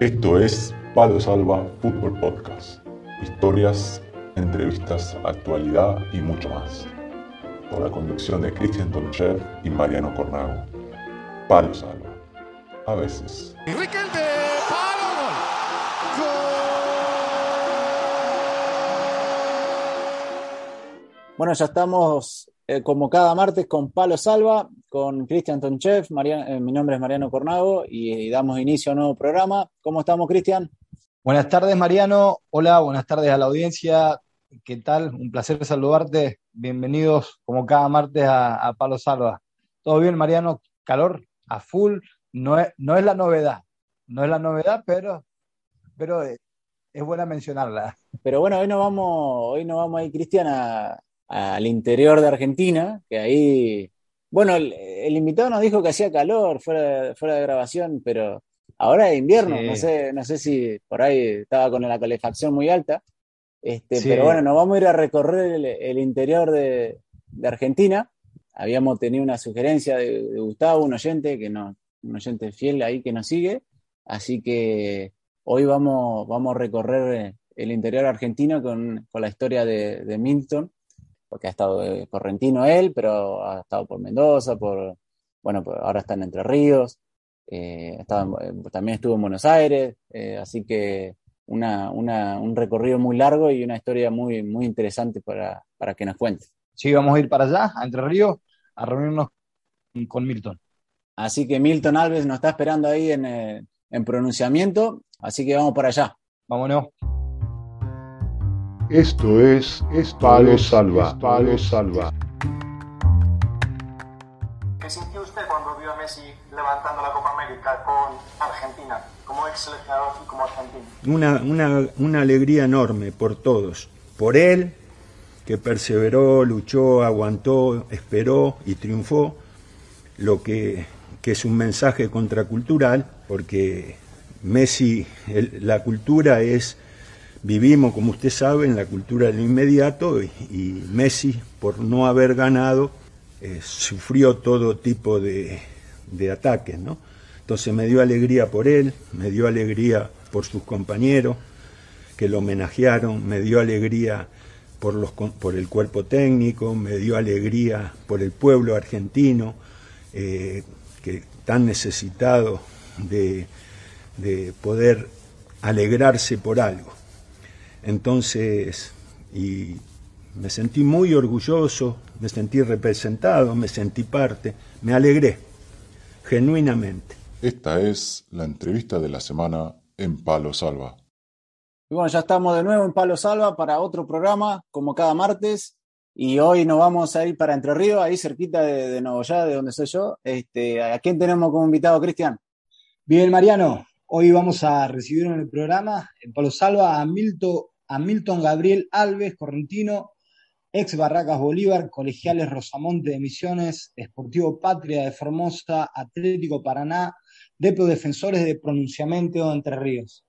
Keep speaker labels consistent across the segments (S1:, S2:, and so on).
S1: Esto es Palo Salva Fútbol Podcast. Historias, entrevistas, actualidad y mucho más. Con la conducción de Cristian Tonchev y Mariano Cornago. Palo Salva. A veces.
S2: Bueno, ya estamos eh, como cada martes con Palo Salva, con Cristian Tonchev, eh, mi nombre es Mariano Cornago y, damos inicio a un nuevo programa. ¿Cómo estamos, Cristian?
S3: Buenas tardes, Mariano. Hola, buenas tardes a la audiencia. ¿Qué tal? Un placer saludarte. Bienvenidos como cada martes a, Palo Salva. ¿Todo bien, Mariano? ¿Calor? ¿A full? No es, no es la novedad. No es la novedad, pero, pero es, es buena mencionarla.
S2: Pero bueno, hoy nos vamos, hoy nos vamos ahí, Cristian, a, al interior de Argentina, que ahí, bueno, el, invitado nos dijo que hacía calor fuera, fuera de grabación, pero ahora es invierno, no, sé, no sé si por ahí estaba con la calefacción muy alta, este, pero bueno, nos vamos a ir a recorrer el, interior de, Argentina. Habíamos tenido una sugerencia de, Gustavo, un oyente, que no, un oyente fiel ahí que nos sigue, así que hoy vamos, vamos a recorrer el interior argentino con, con la historia de, de Milton, porque ha estado correntino él, pero ha estado por Mendoza, por, bueno, ahora está en Entre Ríos, eh, también estuvo en Buenos Aires, eh, así que una, un recorrido muy largo y una historia muy, muy interesante para, para que nos cuente.
S3: Sí, vamos a ir para allá, a Entre Ríos, a reunirnos con Milton.
S2: Así que Milton Alves nos está esperando ahí en, eh, en pronunciamiento, así que vamos para allá.
S3: Vámonos.
S1: Esto es, Palo Salva. Palo Salva.
S4: ¿Qué sintió usted cuando vio a Messi levantando la Copa América con Argentina, como ex seleccionador y como argentino?
S5: Una, una, una alegría enorme por todos. Por él, que perseveró, luchó, aguantó, esperó y triunfó, lo que, que es un mensaje contracultural, porque Messi, la cultura es Vivimos, como usted sabe, en la cultura del inmediato y, Messi, por no haber ganado, eh, sufrió todo tipo de, ataques, ¿no? Entonces me dio alegría por él, me dio alegría por sus compañeros que lo homenajearon, me dio alegría por, los, por el cuerpo técnico, me dio alegría por el pueblo argentino, eh, que tan necesitado de poder alegrarse por algo. Entonces, y me sentí muy orgulloso, me sentí representado, me sentí parte, me alegré, genuinamente.
S1: Esta es la entrevista de la semana en Palo Salva.
S2: Y bueno, ya estamos de nuevo en Palo Salva para otro programa, como cada martes. Y hoy nos vamos a ir para Entre Ríos, ahí cerquita de, de Nogoyá, de donde soy yo. Este, ¿A quién tenemos como invitado, Cristian?
S3: Bien, Mariano. Hoy vamos a recibir en el programa, en Palo Salva, a Milton, a Milton Gabriel Alves, correntino, ex Barracas Bolívar, Colegiales Rosamonte de Misiones, Esportivo Patria de Formosa, Atlético Paraná, Depo Defensores de Pronunciamiento de Entre Ríos.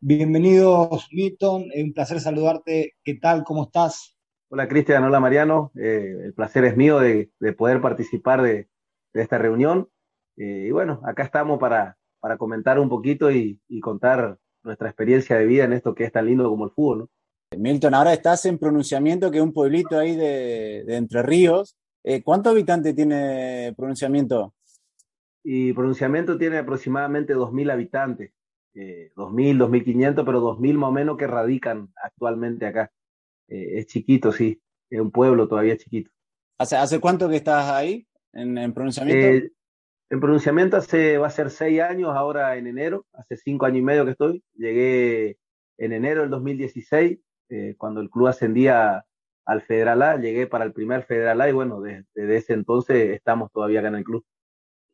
S3: Bienvenidos, Milton, es un placer saludarte. ¿Qué tal? ¿Cómo estás?
S6: Hola, Cristian. Hola, Mariano. Eh, el placer es mío de, poder participar de, esta reunión. Eh, y bueno, acá estamos para, para comentar un poquito y, contar nuestra experiencia de vida en esto que es tan lindo como el fútbol. ¿no?
S2: Milton, ahora estás en Pronunciamiento, que es un pueblito ahí de, Entre Ríos. Eh, ¿Cuántos habitantes tiene Pronunciamiento?
S6: Y Pronunciamiento tiene aproximadamente 2.000 habitantes, eh, 2.000, 2.500, pero 2.000 más o menos que radican actualmente acá. Eh, es chiquito, sí, es un pueblo todavía chiquito.
S2: ¿Hace, ¿hace cuánto que estás ahí en, en Pronunciamiento?
S6: En pronunciamiento hace, va a ser seis años ahora en enero, hace cinco años y medio que estoy. Llegué en enero del 2016, eh, cuando el club ascendía al Federal A, llegué para el primer Federal A y bueno, desde, ese entonces estamos todavía acá en el club.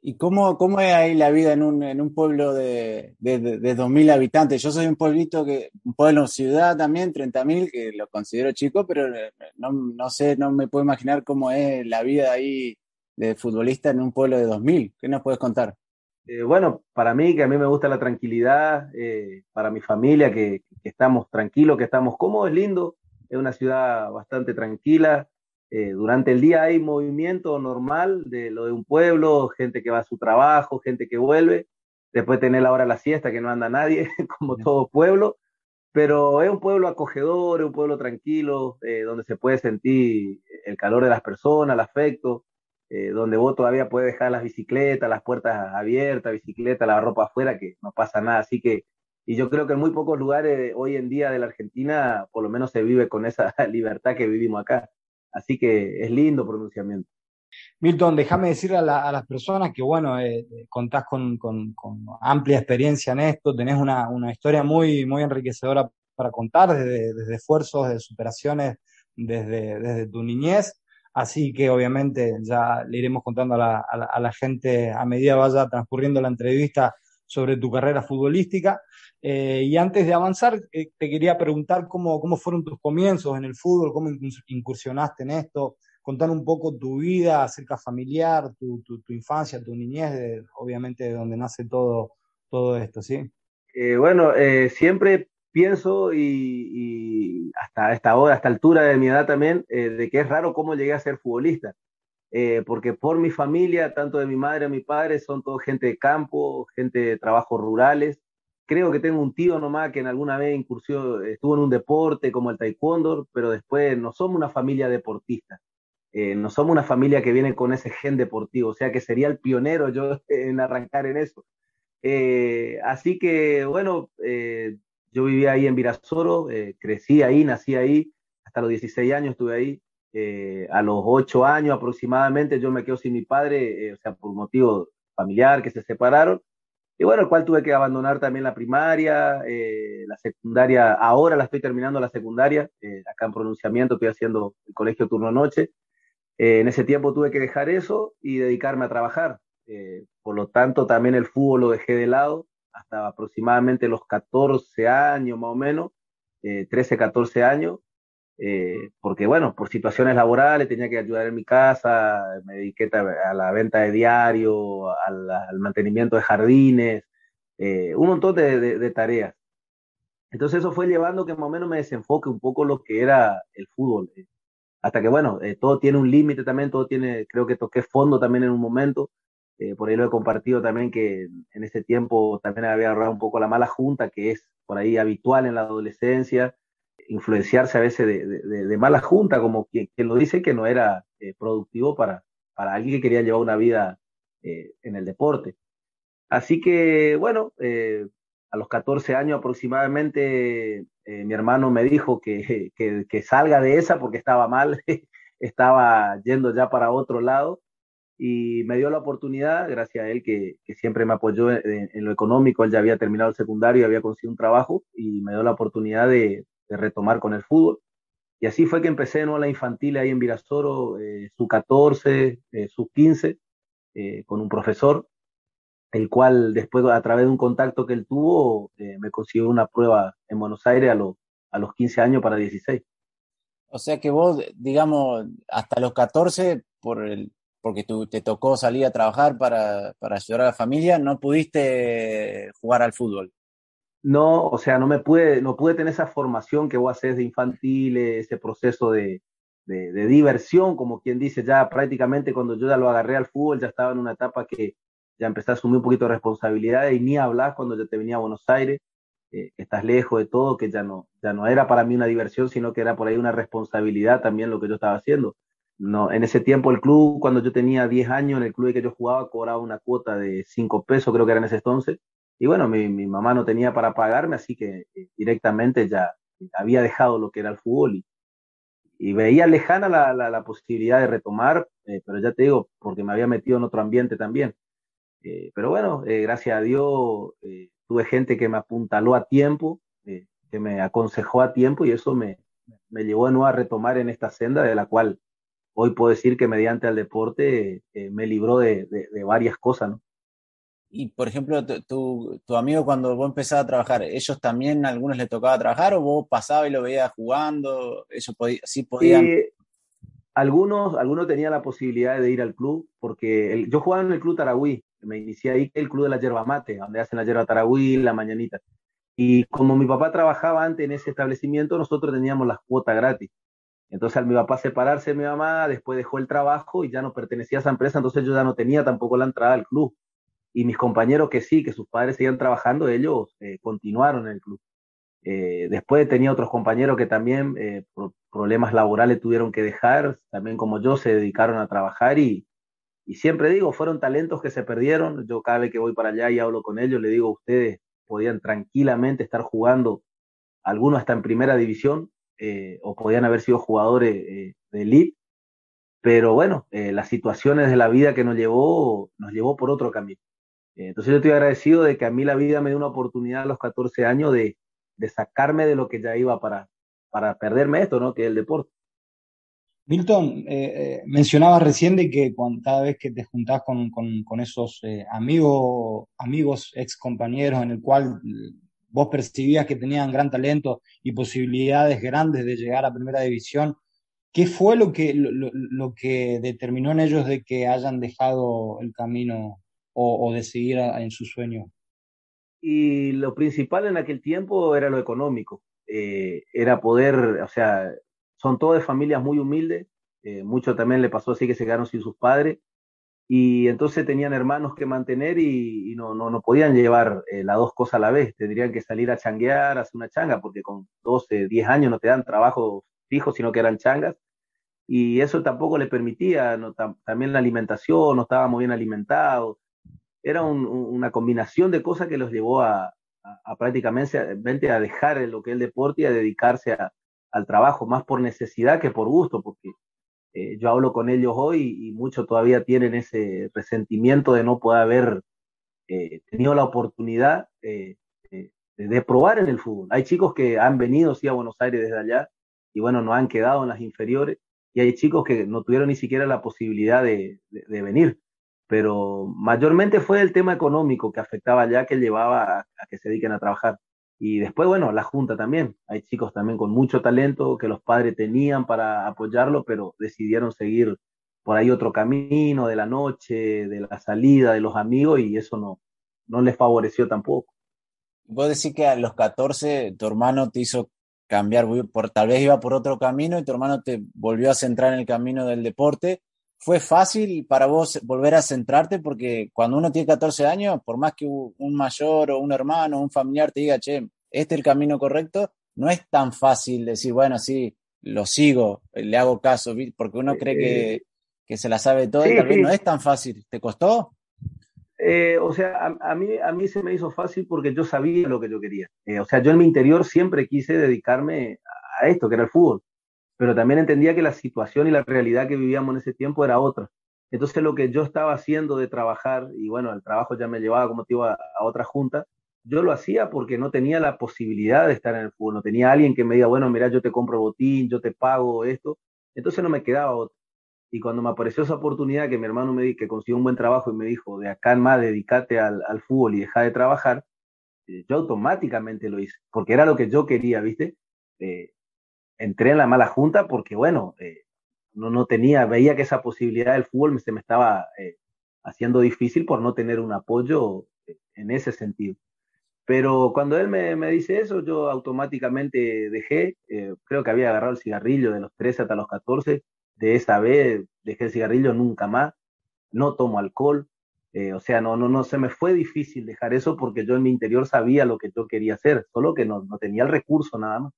S2: ¿Y cómo, cómo es ahí la vida en un, en un pueblo de, de, de, 2.000 habitantes? Yo soy un pueblito, que un pueblo, ciudad también, 30.000, que lo considero chico, pero eh, no, no sé, no me puedo imaginar cómo es la vida ahí de futbolista en un pueblo de 2000. ¿Qué nos puedes contar?
S6: Eh, bueno, para mí, que a mí me gusta la tranquilidad, eh, para mi familia, que, estamos tranquilos, que estamos cómodos, es lindo, es una ciudad bastante tranquila. Eh, durante el día hay movimiento normal de lo de un pueblo, gente que va a su trabajo, gente que vuelve, después tener la hora de la siesta que no anda nadie, como todo pueblo, pero es un pueblo acogedor, es un pueblo tranquilo, donde se puede sentir el calor de las personas, el afecto, eh, donde vos todavía puedes dejar las bicicletas, las puertas abiertas, bicicleta, la ropa afuera, que no pasa nada. Así que, y yo creo que en muy pocos lugares hoy en día de la Argentina, por lo menos se vive con esa libertad que vivimos acá. Así que es lindo pronunciamiento.
S3: Milton, déjame decir a, las personas que, bueno, eh, contás con, amplia experiencia en esto, tenés una, historia muy, muy enriquecedora para contar, desde, esfuerzos, de superaciones, desde, desde, tu niñez. Así que obviamente ya le iremos contando a la, gente a medida vaya transcurriendo la entrevista sobre tu carrera futbolística. Eh, y antes de avanzar, eh, te quería preguntar cómo, cómo fueron tus comienzos en el fútbol, cómo incursionaste en esto, contar un poco tu vida acerca familiar, tu, infancia, tu niñez, obviamente de donde nace todo, todo esto, ¿sí?
S6: Eh, bueno, siempre pienso y, hasta esta hora, esta altura de mi edad también, eh, de que es raro cómo llegué a ser futbolista. porque por mi familia, tanto de mi madre a mi padre, son todo gente de campo, gente de trabajos rurales. Creo que tengo un tío nomás que en alguna vez incursió, estuvo en un deporte como el taekwondo, pero después no somos una familia deportista. Eh, no somos una familia que viene con ese gen deportivo, o sea que sería el pionero yo en arrancar en eso. Eh, así que, bueno, eh, yo vivía ahí en Virasoro, crecí ahí, nací ahí, hasta los 16 años estuve ahí. a los 8 años aproximadamente yo me quedo sin mi padre, o sea, por motivo familiar, que se separaron. Y bueno, el cual tuve que abandonar también la primaria, la secundaria, ahora la estoy terminando la secundaria, acá en pronunciamiento estoy haciendo el colegio turno noche, eh, en ese tiempo tuve que dejar eso y dedicarme a trabajar. Eh, por lo tanto, también el fútbol lo dejé de lado hasta aproximadamente los 14 años más o menos, 13, eh, 14 años, porque bueno, por situaciones laborales tenía que ayudar en mi casa, me dediqué a la venta de diario, al, mantenimiento de jardines, un montón de, tareas. Entonces eso fue llevando que más o menos me desenfoque un poco lo que era el fútbol hasta que bueno, eh, todo tiene un límite también, todo tiene, creo que toqué fondo también en un momento, eh, por ahí lo he compartido también que en ese tiempo también había agarrado un poco la mala junta, que es por ahí habitual en la adolescencia, influenciarse a veces de, mala junta, como quien, lo dice que no era eh, productivo para, para alguien que quería llevar una vida en el deporte. Así que bueno, a los 14 años aproximadamente, eh, mi hermano me dijo que, que, salga de esa porque estaba mal, estaba yendo ya para otro lado y me dio la oportunidad, gracias a él que, que siempre me apoyó en, lo económico, él ya había terminado el secundario y había conseguido un trabajo y me dio la oportunidad de, retomar con el fútbol. Y así fue que empecé ¿no? la infantil ahí en Virasoro, eh, su 14, eh, su 15, eh, con un profesor el cual después a través de un contacto que él tuvo eh, me consiguió una prueba en Buenos Aires a, los a los 15 años para 16.
S2: O sea que vos, digamos, hasta los 14, por el, porque tú, te tocó salir a trabajar para, para ayudar a la familia, no pudiste jugar al fútbol.
S6: No, o sea, no me pude, no pude tener esa formación que vos haces de infantil, ese proceso de, de, diversión, como quien dice, ya prácticamente cuando yo ya lo agarré al fútbol, ya estaba en una etapa que, ya empecé a asumir un poquito de responsabilidad y ni hablar cuando yo te venía a Buenos Aires, eh, estás lejos de todo, que ya no, ya no era para mí una diversión, sino que era por ahí una responsabilidad también lo que yo estaba haciendo. No, en ese tiempo el club, cuando yo tenía 10 años, en el club que yo jugaba, cobraba una cuota de 5 pesos, creo que era en ese entonces. Y bueno, mi, mi mamá no tenía para pagarme, así que eh, directamente ya había dejado lo que era el fútbol y, y veía lejana la, la, posibilidad de retomar, eh, pero ya te digo, porque me había metido en otro ambiente también. Eh, pero bueno, eh, gracias a Dios eh, tuve gente que me apuntaló a tiempo, que me aconsejó a tiempo y eso me, me llevó de nuevo a retomar en esta senda de la cual hoy puedo decir que mediante el deporte me libró de, de, varias cosas, ¿no?
S2: Y por ejemplo, tu, tu, amigo cuando vos empezabas a trabajar, ¿ellos también a algunos les tocaba trabajar o vos pasabas y lo veías jugando? ¿Ellos sí podían?
S6: algunos, algunos tenían la posibilidad de ir al club, porque yo jugaba en el club Taragüí, me inicié ahí, el club de la yerba mate, donde hacen la yerba Taragüí, la mañanita. Y como mi papá trabajaba antes en ese establecimiento, nosotros teníamos las cuotas gratis. Entonces al mi papá separarse de mi mamá, después dejó el trabajo y ya no pertenecía a esa empresa, entonces yo ya no tenía tampoco la entrada al club. y mis compañeros que sí, que sus padres seguían trabajando, ellos eh, continuaron en el club. Eh, después tenía otros compañeros que también eh, problemas laborales tuvieron que dejar, también como yo se dedicaron a trabajar y, y siempre digo, fueron talentos que se perdieron. Yo cada vez que voy para allá y hablo con ellos, le digo, ustedes podían tranquilamente estar jugando, algunos hasta en primera división, o podían haber sido jugadores de elite, pero bueno, las situaciones de la vida que nos llevó, nos llevó por otro camino. Entonces yo estoy agradecido de que a mí la vida me dio una oportunidad a los 14 años de, de sacarme de lo que ya iba para, para perderme esto, ¿no? Que es el deporte.
S3: Milton, eh, eh, mencionabas recién de que cuando, cada vez que te juntás con, con, esos eh, amigos, amigos, ex compañeros, en el cual vos percibías que tenían gran talento y posibilidades grandes de llegar a primera división, ¿qué fue lo que, lo, lo que determinó en ellos de que hayan dejado el camino o, de seguir en su sueño?
S6: Y lo principal en aquel tiempo era lo económico, eh, era poder, o sea, son todas familias muy humildes, eh, mucho también le pasó así que se quedaron sin sus padres, y entonces tenían hermanos que mantener y, no, no, no, podían llevar eh, las dos cosas a la vez, tendrían que salir a changuear, hacer una changa, porque con 12, 10 años no te dan trabajo fijo, sino que eran changas, y eso tampoco le permitía, no, también la alimentación, no estábamos bien alimentados, era una combinación de cosas que los llevó a, prácticamente a dejar lo que es el deporte y a dedicarse al trabajo, más por necesidad que por gusto, porque eh, yo hablo con ellos hoy y, muchos todavía tienen ese resentimiento de no poder haber eh, tenido la oportunidad eh, de probar en el fútbol. Hay chicos que han venido sí a Buenos Aires desde allá y bueno, no han quedado en las inferiores y hay chicos que no tuvieron ni siquiera la posibilidad de venir pero mayormente fue el tema económico que afectaba ya que llevaba a, que se dediquen a trabajar. Y después, bueno, la Junta también. Hay chicos también con mucho talento que los padres tenían para apoyarlo, pero decidieron seguir por ahí otro camino de la noche, de la salida, de los amigos, y eso no, no les favoreció tampoco.
S2: Vos decís que a los 14 tu hermano te hizo cambiar, por, tal vez iba por otro camino y tu hermano te volvió a centrar en el camino del deporte ¿Fue fácil para vos volver a centrarte? Porque cuando uno tiene 14 años, por más que un mayor o un hermano o un familiar te diga, che, este es el camino correcto, no es tan fácil decir, bueno, sí, lo sigo, le hago caso, porque uno cree que, eh, que se la sabe todo y tal vez no es tan fácil. ¿Te costó?
S6: Eh, o sea, a, mí, a mí se me hizo fácil porque yo sabía lo que yo quería. Eh, o sea, yo en mi interior siempre quise dedicarme a esto, que era el fútbol pero también entendía que la situación y la realidad que vivíamos en ese tiempo era otra. Entonces lo que yo estaba haciendo de trabajar, y bueno, el trabajo ya me llevaba como te iba a, otra junta, yo lo hacía porque no tenía la posibilidad de estar en el fútbol, no tenía alguien que me diga, bueno, mira, yo te compro botín, yo te pago esto, entonces no me quedaba otro. Y cuando me apareció esa oportunidad que mi hermano me dijo que consiguió un buen trabajo y me dijo, de acá en más, dedícate al, al fútbol y deja de trabajar, eh, yo automáticamente lo hice, porque era lo que yo quería, ¿viste? Eh, entré en la mala junta porque, bueno, eh, no, no tenía, veía que esa posibilidad del fútbol se me estaba eh, haciendo difícil por no tener un apoyo eh, en ese sentido. Pero cuando él me, me dice eso, yo automáticamente dejé, creo que había agarrado el cigarrillo de los 13 hasta los 14, de esa vez dejé el cigarrillo nunca más, no tomo alcohol, o sea, no, no, no se me fue difícil dejar eso porque yo en mi interior sabía lo que yo quería hacer, solo que no, no tenía el recurso nada más.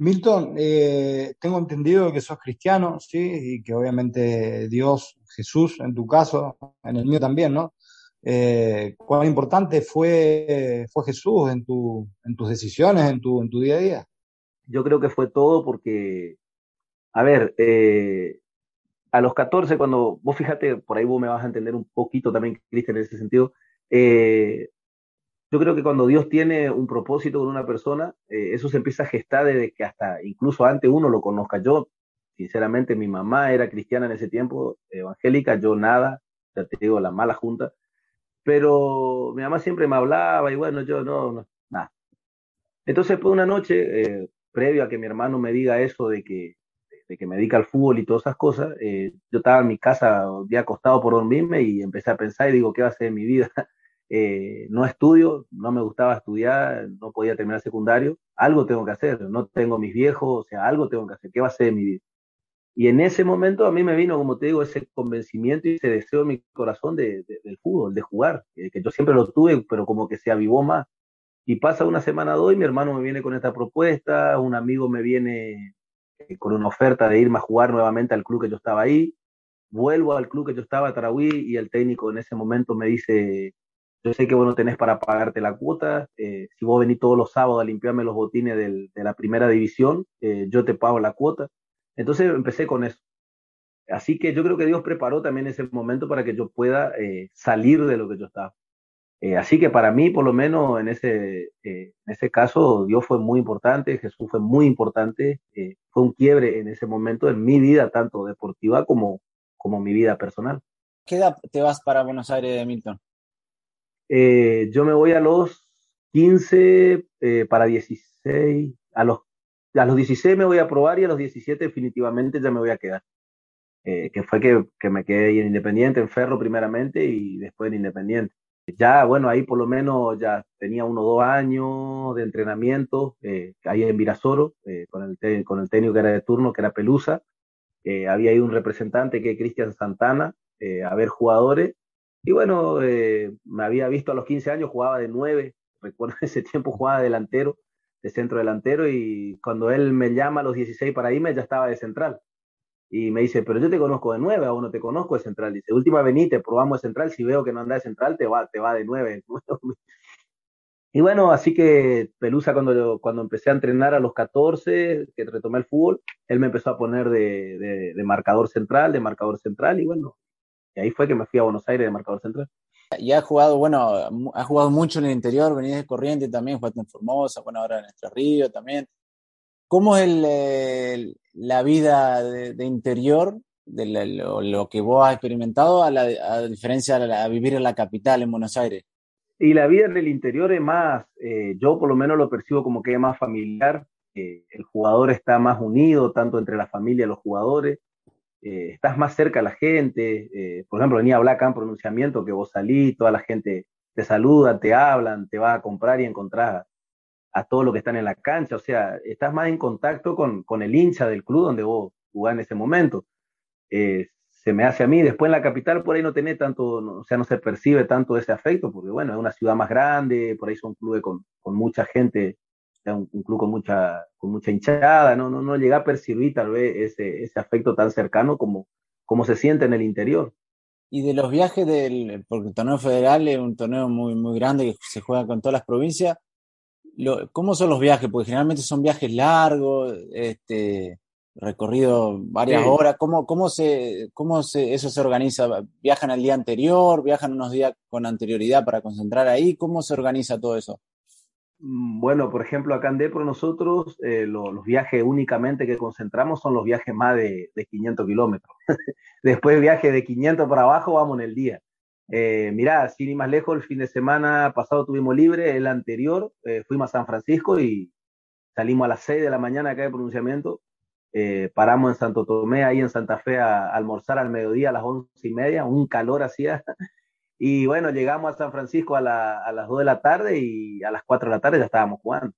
S3: Milton, eh, tengo entendido que sos cristiano, ¿sí? Y que obviamente Dios, Jesús, en tu caso, en el mío también, ¿no? Eh, ¿Cuán importante fue, fue Jesús en, tu, en tus decisiones, en tu, en tu día a día?
S6: Yo creo que fue todo porque, a ver, eh, a los 14, cuando vos fíjate, por ahí vos me vas a entender un poquito también, Cristian, en ese sentido, eh, yo creo que cuando Dios tiene un propósito con una persona, eh, eso se empieza a gestar desde que hasta incluso antes uno lo conozca. Yo, sinceramente, mi mamá era cristiana en ese tiempo, evangélica, yo nada, ya te digo, la mala junta, pero mi mamá siempre me hablaba y bueno, yo no, no nada. Entonces, pues una noche, eh, previo a que mi hermano me diga eso de que, de que me dedica al fútbol y todas esas cosas, eh, yo estaba en mi casa, día acostado por dormirme y empecé a pensar y digo, ¿qué va a ser mi vida? Eh, no estudio, no me gustaba estudiar, no podía terminar secundario, algo tengo que hacer, no tengo mis viejos, o sea, algo tengo que hacer, ¿qué va a ser de mi vida? Y en ese momento a mí me vino, como te digo, ese convencimiento y ese deseo en mi corazón de, del fútbol, de jugar, que, yo siempre lo tuve, pero como que se avivó más. Y pasa una semana o dos y mi hermano me viene con esta propuesta, un amigo me viene eh, con una oferta de irme a jugar nuevamente al club que yo estaba ahí. Vuelvo al club que yo estaba, Tarahui, y el técnico en ese momento me dice, yo sé que vos no tenés para pagarte la cuota, eh, si vos venís todos los sábados a limpiarme los botines del, de la primera división, eh, yo te pago la cuota. Entonces empecé con eso. Así que yo creo que Dios preparó también ese momento para que yo pueda eh, salir de lo que yo estaba. así que para mí, por lo menos en ese, en ese caso, Dios fue muy importante, Jesús fue muy importante, fue un quiebre en ese momento en mi vida, tanto deportiva como, como mi vida personal.
S2: ¿Qué edad te vas para Buenos Aires, Milton?
S6: Eh, yo me voy a los 15 eh, para 16, a los, a los 16 me voy a probar y a los 17 definitivamente ya me voy a quedar. Eh, que fue que, que, me quedé en Independiente, en Ferro primeramente y después en Independiente. Ya, bueno, ahí por lo menos ya tenía uno o dos años de entrenamiento, ahí en Virasoro, con, el con el técnico que era de turno, que era Pelusa. había ahí un representante que es Cristian Santana, a ver jugadores, y bueno, eh, me había visto a los 15 años, jugaba de 9, recuerdo ese tiempo jugaba delantero, de centro delantero, y cuando él me llama a los 16 para irme, ya estaba de central. Y me dice, pero yo te conozco de 9, aún no te conozco de central. Dice, última venite, probamos de central, si veo que no anda de central, te va, te va de 9. y bueno, así que Pelusa cuando, cuando empecé a entrenar a los 14, que retomé el fútbol, él me empezó a poner de, de marcador central, de marcador central, y bueno, y ahí fue que me fui a Buenos Aires de marcador central.
S2: Y ha jugado, bueno, ha jugado mucho en el interior, venís de Corriente también, jugaste en Formosa, bueno, ahora en Entre Ríos también. ¿Cómo es el, la vida de, interior, de lo, que vos has experimentado, a, la, a diferencia de vivir en la capital, en Buenos Aires?
S6: Y la vida en el interior es más, eh, yo por lo menos lo percibo como que es más familiar, eh, el jugador está más unido, tanto entre la familia y los jugadores, eh, estás más cerca a la gente. Eh, por ejemplo, venía hablar acá en pronunciamiento que vos salís, toda la gente te saluda, te hablan, te va a comprar y encontrar a, todo lo que están en la cancha. O sea, estás más en contacto con, con el hincha del club donde vos jugás en ese momento. Eh, se me hace a mí. Después en la capital por ahí no tenés tanto, o sea, no se percibe tanto ese afecto, porque bueno, es una ciudad más grande, por ahí son clubes con, con mucha gente un, un, club con mucha, con mucha hinchada, no, no, no llega a percibir tal vez ese, ese afecto tan cercano como, como se siente en el interior.
S2: Y de los viajes del, porque el torneo federal es un torneo muy, muy grande que se juega con todas las provincias, lo, ¿cómo son los viajes? Porque generalmente son viajes largos, este, recorrido varias sí. horas. ¿Cómo, cómo, se, cómo se, eso se organiza? ¿Viajan al día anterior? ¿Viajan unos días con anterioridad para concentrar ahí? ¿Cómo se organiza todo eso?
S6: Mm, bueno, por ejemplo, acá en Depro nosotros eh, lo, los viajes únicamente que concentramos son los viajes más de, de 500 kilómetros. Después viaje de 500 para abajo vamos en el día. Eh, mirá, sin ir más lejos, el fin de semana pasado tuvimos libre, el anterior eh, fuimos a San Francisco y salimos a las 6 de la mañana acá de pronunciamiento, eh, paramos en Santo Tomé, ahí en Santa Fe a, a almorzar al mediodía a las 11 y media, un calor hacía, Y bueno, llegamos a San Francisco a, la, a, las 2 de la tarde y a las 4 de la tarde ya estábamos jugando.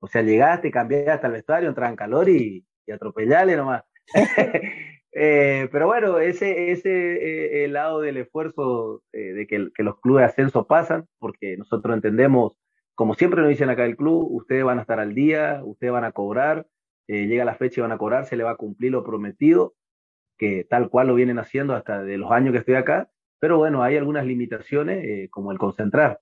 S6: O sea, llegaste, cambiaste al vestuario, entraba en calor y, y atropellale nomás. eh, pero bueno, ese, ese eh, el lado del esfuerzo eh, de que, que, los clubes de ascenso pasan, porque nosotros entendemos, como siempre nos dicen acá el club, ustedes van a estar al día, ustedes van a cobrar, eh, llega la fecha y van a cobrar, se le va a cumplir lo prometido, que tal cual lo vienen haciendo hasta de los años que estoy acá pero bueno, hay algunas limitaciones, eh, como el concentrar.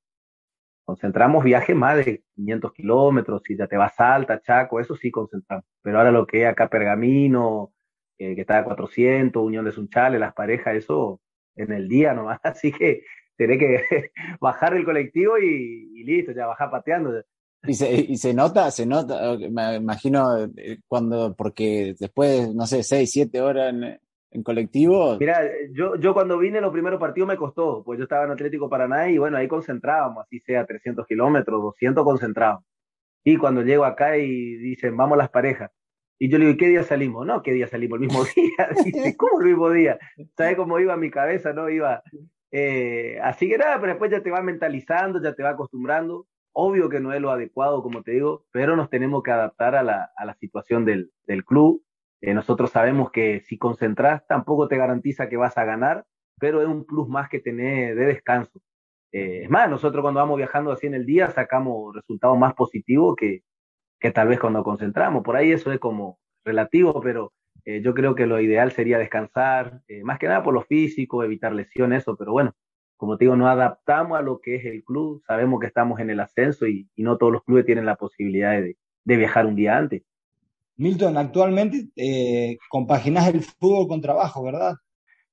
S6: Concentramos viajes más de 500 kilómetros, si ya te vas a Salta, Chaco, eso sí concentramos. Pero ahora lo que es acá Pergamino, eh, que está a 400, Unión de Sunchales, las parejas, eso en el día nomás. Así que tenés que bajar el colectivo y, y, listo, ya bajar pateando.
S2: Y se, y se nota, se nota, me imagino eh, cuando, porque después, no sé, 6, 7 horas en colectivo?
S6: Mira, yo, yo cuando vine los primeros partidos me costó, pues yo estaba en Atlético Paraná y bueno, ahí concentrábamos, así sea 300 kilómetros, 200 concentrados. Y cuando llego acá y dicen, vamos las parejas. Y yo le digo, ¿qué día salimos? No, ¿qué día salimos? El mismo día. Dice, ¿cómo el mismo día? ¿Sabes cómo iba mi cabeza? No iba. Eh, así que nada, pero después ya te va mentalizando, ya te va acostumbrando. Obvio que no es lo adecuado, como te digo, pero nos tenemos que adaptar a la, a la situación del, del club nosotros sabemos que si concentras tampoco te garantiza que vas a ganar, pero es un plus más que tener de descanso. es más, nosotros cuando vamos viajando así en el día sacamos resultados más positivos que, que tal vez cuando concentramos. Por ahí eso es como relativo, pero eh, yo creo que lo ideal sería descansar, eh, más que nada por lo físico, evitar lesiones, eso, pero bueno, como te digo, no adaptamos a lo que es el club, sabemos que estamos en el ascenso y, no todos los clubes tienen la posibilidad de, viajar un día antes.
S3: Milton, actualmente eh, compaginas el fútbol con trabajo, ¿verdad?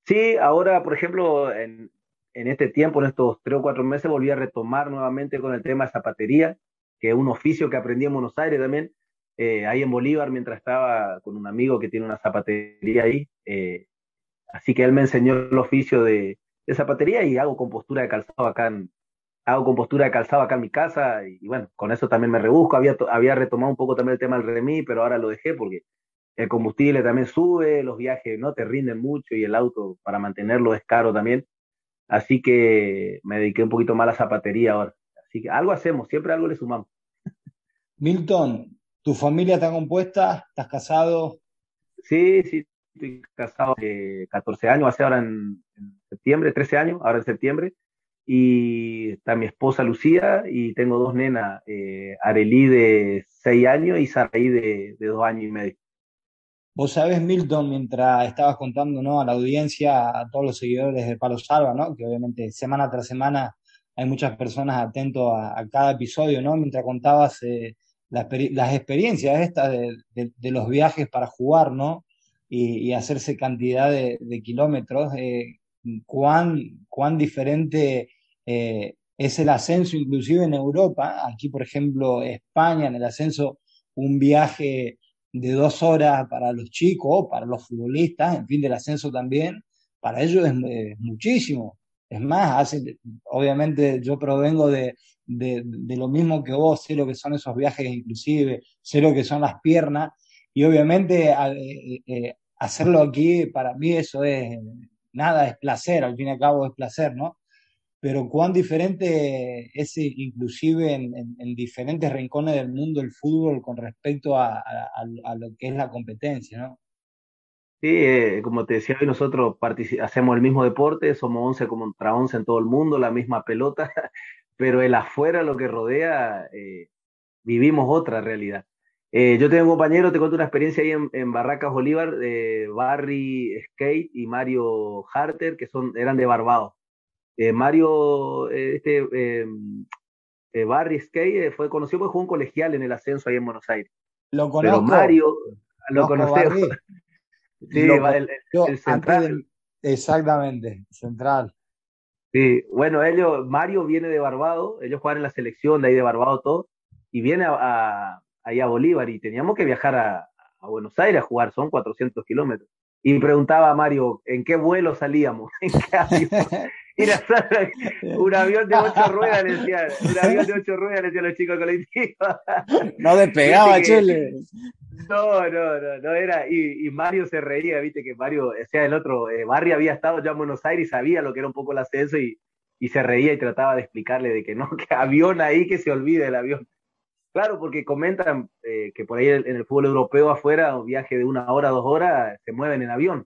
S6: Sí, ahora, por ejemplo, en, en este tiempo, en estos tres o cuatro meses, volví a retomar nuevamente con el tema de zapatería, que es un oficio que aprendí en Buenos Aires también, eh, ahí en Bolívar, mientras estaba con un amigo que tiene una zapatería ahí. Eh, así que él me enseñó el oficio de, zapatería y hago compostura de calzado acá en, hago compostura de calzado acá en mi casa y, bueno, con eso también me rebusco. Había, había retomado un poco también el tema del remí, pero ahora lo dejé porque el combustible también sube, los viajes no te rinden mucho y el auto para mantenerlo es caro también. Así que me dediqué un poquito más a la zapatería ahora. Así que algo hacemos, siempre algo le sumamos.
S3: Milton, ¿tu familia está compuesta? ¿Estás casado?
S6: Sí, sí, estoy casado hace 14 años, hace ahora en, septiembre, 13 años, ahora en septiembre. Y está mi esposa Lucía y tengo dos nenas, eh, de 6 años y Saraí de, de 2 años y medio.
S3: Vos sabés, Milton, mientras estabas contando ¿no? a la audiencia, a todos los seguidores de Palo Salva, ¿no? que obviamente semana tras semana hay muchas personas atentos a, cada episodio, ¿no? Mientras contabas eh, las experiencias estas de, los viajes para jugar, ¿no? Y, hacerse cantidad de, kilómetros, eh, cuán, cuán diferente eh, es el ascenso, inclusive en Europa. Aquí, por ejemplo, España, en el ascenso, un viaje de dos horas para los chicos, para los futbolistas, en fin, del ascenso también, para ellos es muchísimo. Es más, obviamente yo provengo de, lo mismo que vos, sé lo que son esos viajes inclusive, sé lo que son las piernas, y obviamente eh, eh, hacerlo aquí para mí eso es, nada, es placer, al fin y al cabo es placer, ¿no? Pero cuán diferente es inclusive en, diferentes rincones del mundo el fútbol con respecto a, a lo que es la competencia, ¿no?
S6: Sí, eh, como te decía hoy, nosotros hacemos el mismo deporte, somos 11 contra 11 en todo el mundo, la misma pelota, pero el afuera, lo que rodea, eh, vivimos otra realidad. Eh, yo tengo un compañero, te cuento una experiencia ahí en, Barracas Bolívar, de Barry Skate y Mario Harter, que son, eran de Barbados. Mario, este, Barry Skate fue conocido porque jugó un colegial en el ascenso ahí en Buenos Aires.
S3: Lo conozco.
S6: Pero Mario, lo conocí. Sí, el, central.
S3: exactamente, central.
S6: Sí, bueno, ellos, Mario viene de Barbado, ellos juegan en la selección de ahí de Barbado todo, y viene a, ahí a Bolívar y teníamos que viajar a, a Buenos Aires a jugar, son 400 kilómetros. Y preguntaba a Mario, ¿en qué vuelo salíamos? ¿En qué avión? un avión de ocho ruedas, le decía, un avión de ocho ruedas, le decían los chicos colectivos.
S3: No despegaba, Chele.
S6: No, no, no, no era. Y, Mario se reía, viste que Mario, o sea, el otro, eh, Barry había estado ya en Buenos Aires y sabía lo que era un poco el ascenso y, y se reía y trataba de explicarle de que no, que avión ahí, que se olvide el avión. Claro, porque comentan eh, que por ahí en el fútbol europeo afuera, un viaje de una hora, dos horas, se mueven en avión.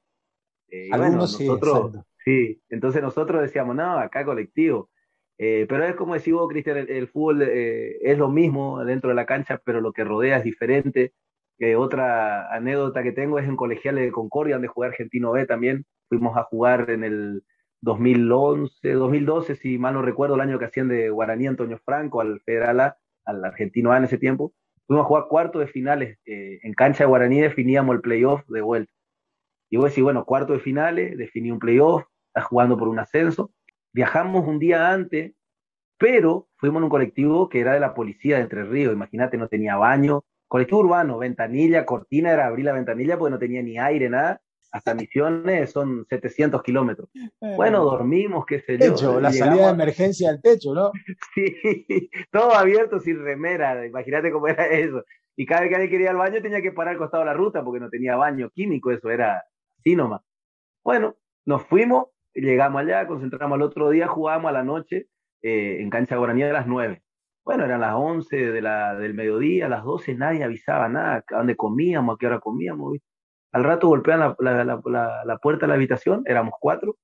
S3: Eh, Algunos nosotros,
S6: sí, entonces nosotros decíamos, no, acá colectivo. Eh, pero es como decís vos, Cristian, el, fútbol es lo mismo dentro de la cancha, pero lo que rodea es diferente. otra anécdota que tengo es en Colegiales de Concordia, donde jugué Argentino B también. Fuimos a jugar en el 2011, 2012, si mal no recuerdo, el año que hacían de Guaraní Antonio Franco al Federal A al argentino A en ese tiempo, fuimos a jugar cuarto de finales. Eh, en cancha de Guaraní definíamos el playoff de vuelta. Y vos decís, bueno, cuarto de finales, definí un playoff, estás jugando por un ascenso. Viajamos un día antes, pero fuimos en un colectivo que era de la policía de Entre Ríos. Imagínate, no tenía baño. Colectivo urbano, ventanilla, cortina, era abrir la ventanilla porque no tenía ni aire, nada hasta Misiones son 700 kilómetros. Bueno, dormimos, qué sé
S3: yo. la salida de emergencia al techo, ¿no?
S6: Sí, todo abierto sin remera, imagínate cómo era eso. Y cada vez que alguien quería ir al baño tenía que parar al costado de la ruta porque no tenía baño químico, eso era así nomás. Bueno, nos fuimos, llegamos allá, concentramos el otro día, jugamos a la noche eh, en cancha guaraní a las 9. Bueno, eran las 11 de la, del mediodía, a las 12 nadie avisaba nada, a dónde comíamos, a qué hora comíamos, ¿viste? Al rato golpean la, la, puerta de la habitación, éramos cuatro,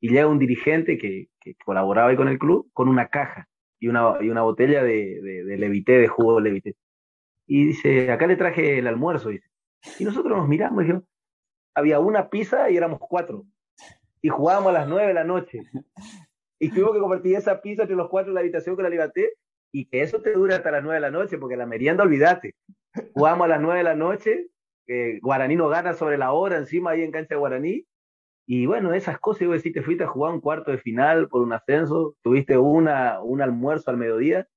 S6: y llega un dirigente que, colaboraba ahí con el club con una caja y una, y una botella de, de, de levité, de jugo de levité. Y dice, acá le traje el almuerzo. Y nosotros nos miramos y había una pizza y éramos cuatro. Y jugábamos a las nueve de la noche. Y tuvimos que compartir esa pizza entre los cuatro en la habitación con la liberté y que eso te dure hasta las nueve de la noche, porque la merienda, olvídate. Jugamos a las nueve de la noche, Guaraní no gana sobre la hora encima ahí en cancha de Guaraní. Y bueno, esas cosas, yo decir, te fuiste a jugar un cuarto de final por un ascenso, tuviste una, un almuerzo al mediodía,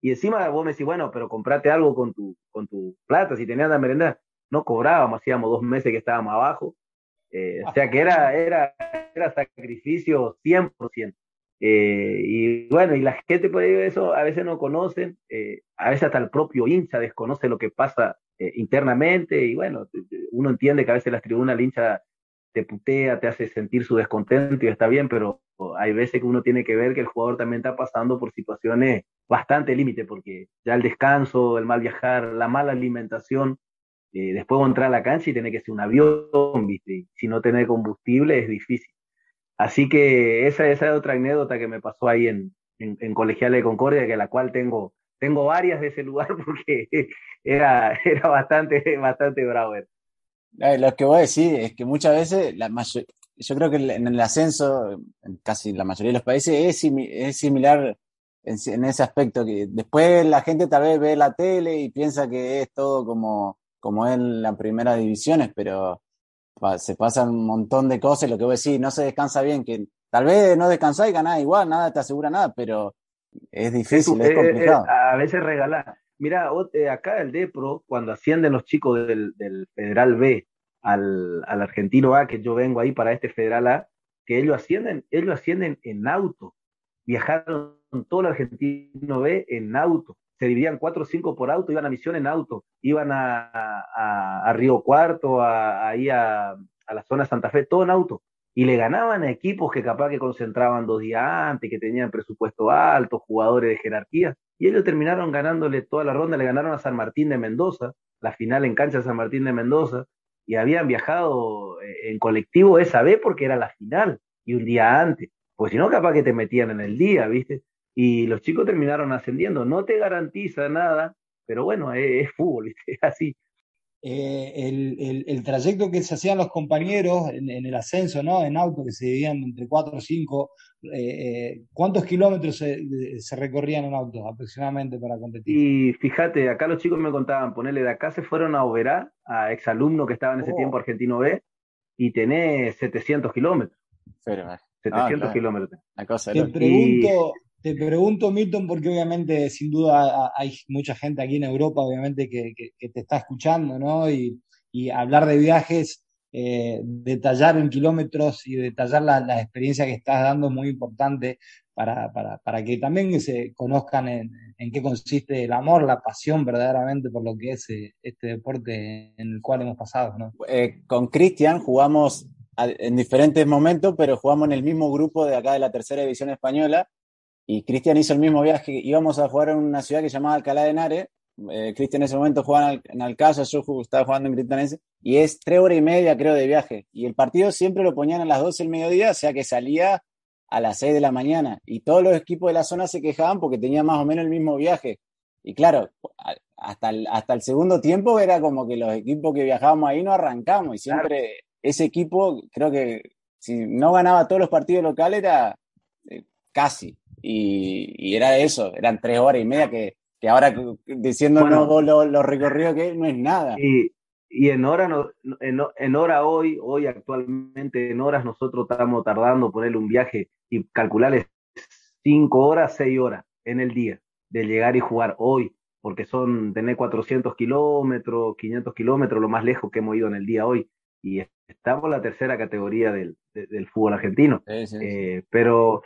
S6: y encima vos me decís, bueno, pero comprate algo con tu, con tu plata, si tenías la merenda, no cobrábamos, hacíamos dos meses que estábamos abajo. Eh, o sea que era, era, era sacrificio 100%. Eh, y bueno, y la gente por eso a veces no conocen, eh, a veces hasta el propio hincha desconoce lo que pasa internamente, y bueno, uno entiende que a veces las tribunas, el hincha te putea, te hace sentir su descontento y está bien, pero hay veces que uno tiene que ver que el jugador también está pasando por situaciones bastante límite, porque ya el descanso, el mal viajar, la mala alimentación, eh, después entrar a la cancha y tener que ser un avión, ¿viste? si no tener combustible es difícil. Así que esa, esa es otra anécdota que me pasó ahí en, en, Colegial de Concordia, que la cual tengo, tengo varias de ese lugar porque era, era bastante, bastante bravo.
S2: Lo que voy a decir es que muchas veces, la yo creo que en el ascenso, en casi la mayoría de los países, es, es similar en, ese aspecto, que después la gente tal vez ve la tele y piensa que es todo como, como en las primeras divisiones, pero se pasan un montón de cosas, lo que voy a decir, no se descansa bien, que tal vez no descansás y ganás igual, nada te asegura nada, pero es difícil, es, complicado.
S6: a veces regalar. Mira, eh, acá el DEPRO, cuando ascienden los chicos del, del Federal B al, al, Argentino A, que yo vengo ahí para este Federal A, que ellos ascienden, ellos ascienden en auto. Viajaron todo el Argentino B en auto. Se dividían cuatro o cinco por auto, iban a misión en auto, iban a, Río Cuarto, ahí a, la zona Santa Fe, todo en auto. Y le ganaban a equipos que capaz que concentraban dos días antes, que tenían presupuesto alto, jugadores de jerarquía, y ellos terminaron ganándole toda la ronda, le ganaron a San Martín de Mendoza, la final en cancha de San Martín de Mendoza, y habían viajado eh, en colectivo esa vez porque era la final, y un día antes, pues si no capaz que te metían en el día, ¿viste? Y los chicos terminaron ascendiendo, no te garantiza nada, pero bueno, es, es fútbol. Es así.
S3: Eh, el, el, trayecto que se hacían los compañeros en, el ascenso, ¿no? En auto, que se dividían entre cuatro o cinco, eh, eh, ¿cuántos kilómetros se, se, recorrían en auto aproximadamente para competir?
S6: Y fíjate, acá los chicos me contaban, ponerle de acá se fueron a Oberá, a exalumno que estaba en ese oh. tiempo Argentino B, y tenés 700 kilómetros. 700 kilómetros.
S3: Te pregunto, te pregunto, Milton, porque obviamente, sin duda, hay mucha gente aquí en Europa, obviamente, que, te está escuchando, ¿no? Y, hablar de viajes, eh, detallar en kilómetros y detallar la, la, experiencia que estás dando es muy importante para, que también se conozcan en, qué consiste el amor, la pasión verdaderamente por lo que es eh, este deporte en el cual hemos pasado, ¿no?
S2: Eh, con Cristian jugamos en diferentes momentos, pero jugamos en el mismo grupo de acá de la tercera división española y Cristian hizo el mismo viaje. Íbamos a jugar en una ciudad que se llamaba Alcalá de Henares. Eh, Cristian en ese momento jugaba en, Alcázar, yo estaba jugando en Cristianense. Y es tres horas y media, creo, de viaje. Y el partido siempre lo ponían a las 12 del mediodía, o sea que salía a las 6 de la mañana. Y todos los equipos de la zona se quejaban porque tenían más o menos el mismo viaje. Y claro, hasta el, hasta el segundo tiempo era como que los equipos que viajábamos ahí no arrancamos. Y siempre ese equipo, creo que si no ganaba todos los partidos locales, era eh, casi y, era eso, eran tres horas y media que, que ahora diciéndonos lo, lo, recorrido que no es nada.
S6: Y, y en hora, no, en, en, hora hoy, hoy actualmente en horas nosotros estamos tardando ponerle un viaje y calcularle cinco horas, seis horas en el día de llegar y jugar hoy, porque son tener 400 kilómetros, 500 kilómetros, lo más lejos que hemos ido en el día hoy. Y estamos en la tercera categoría del, del fútbol argentino. Eh, pero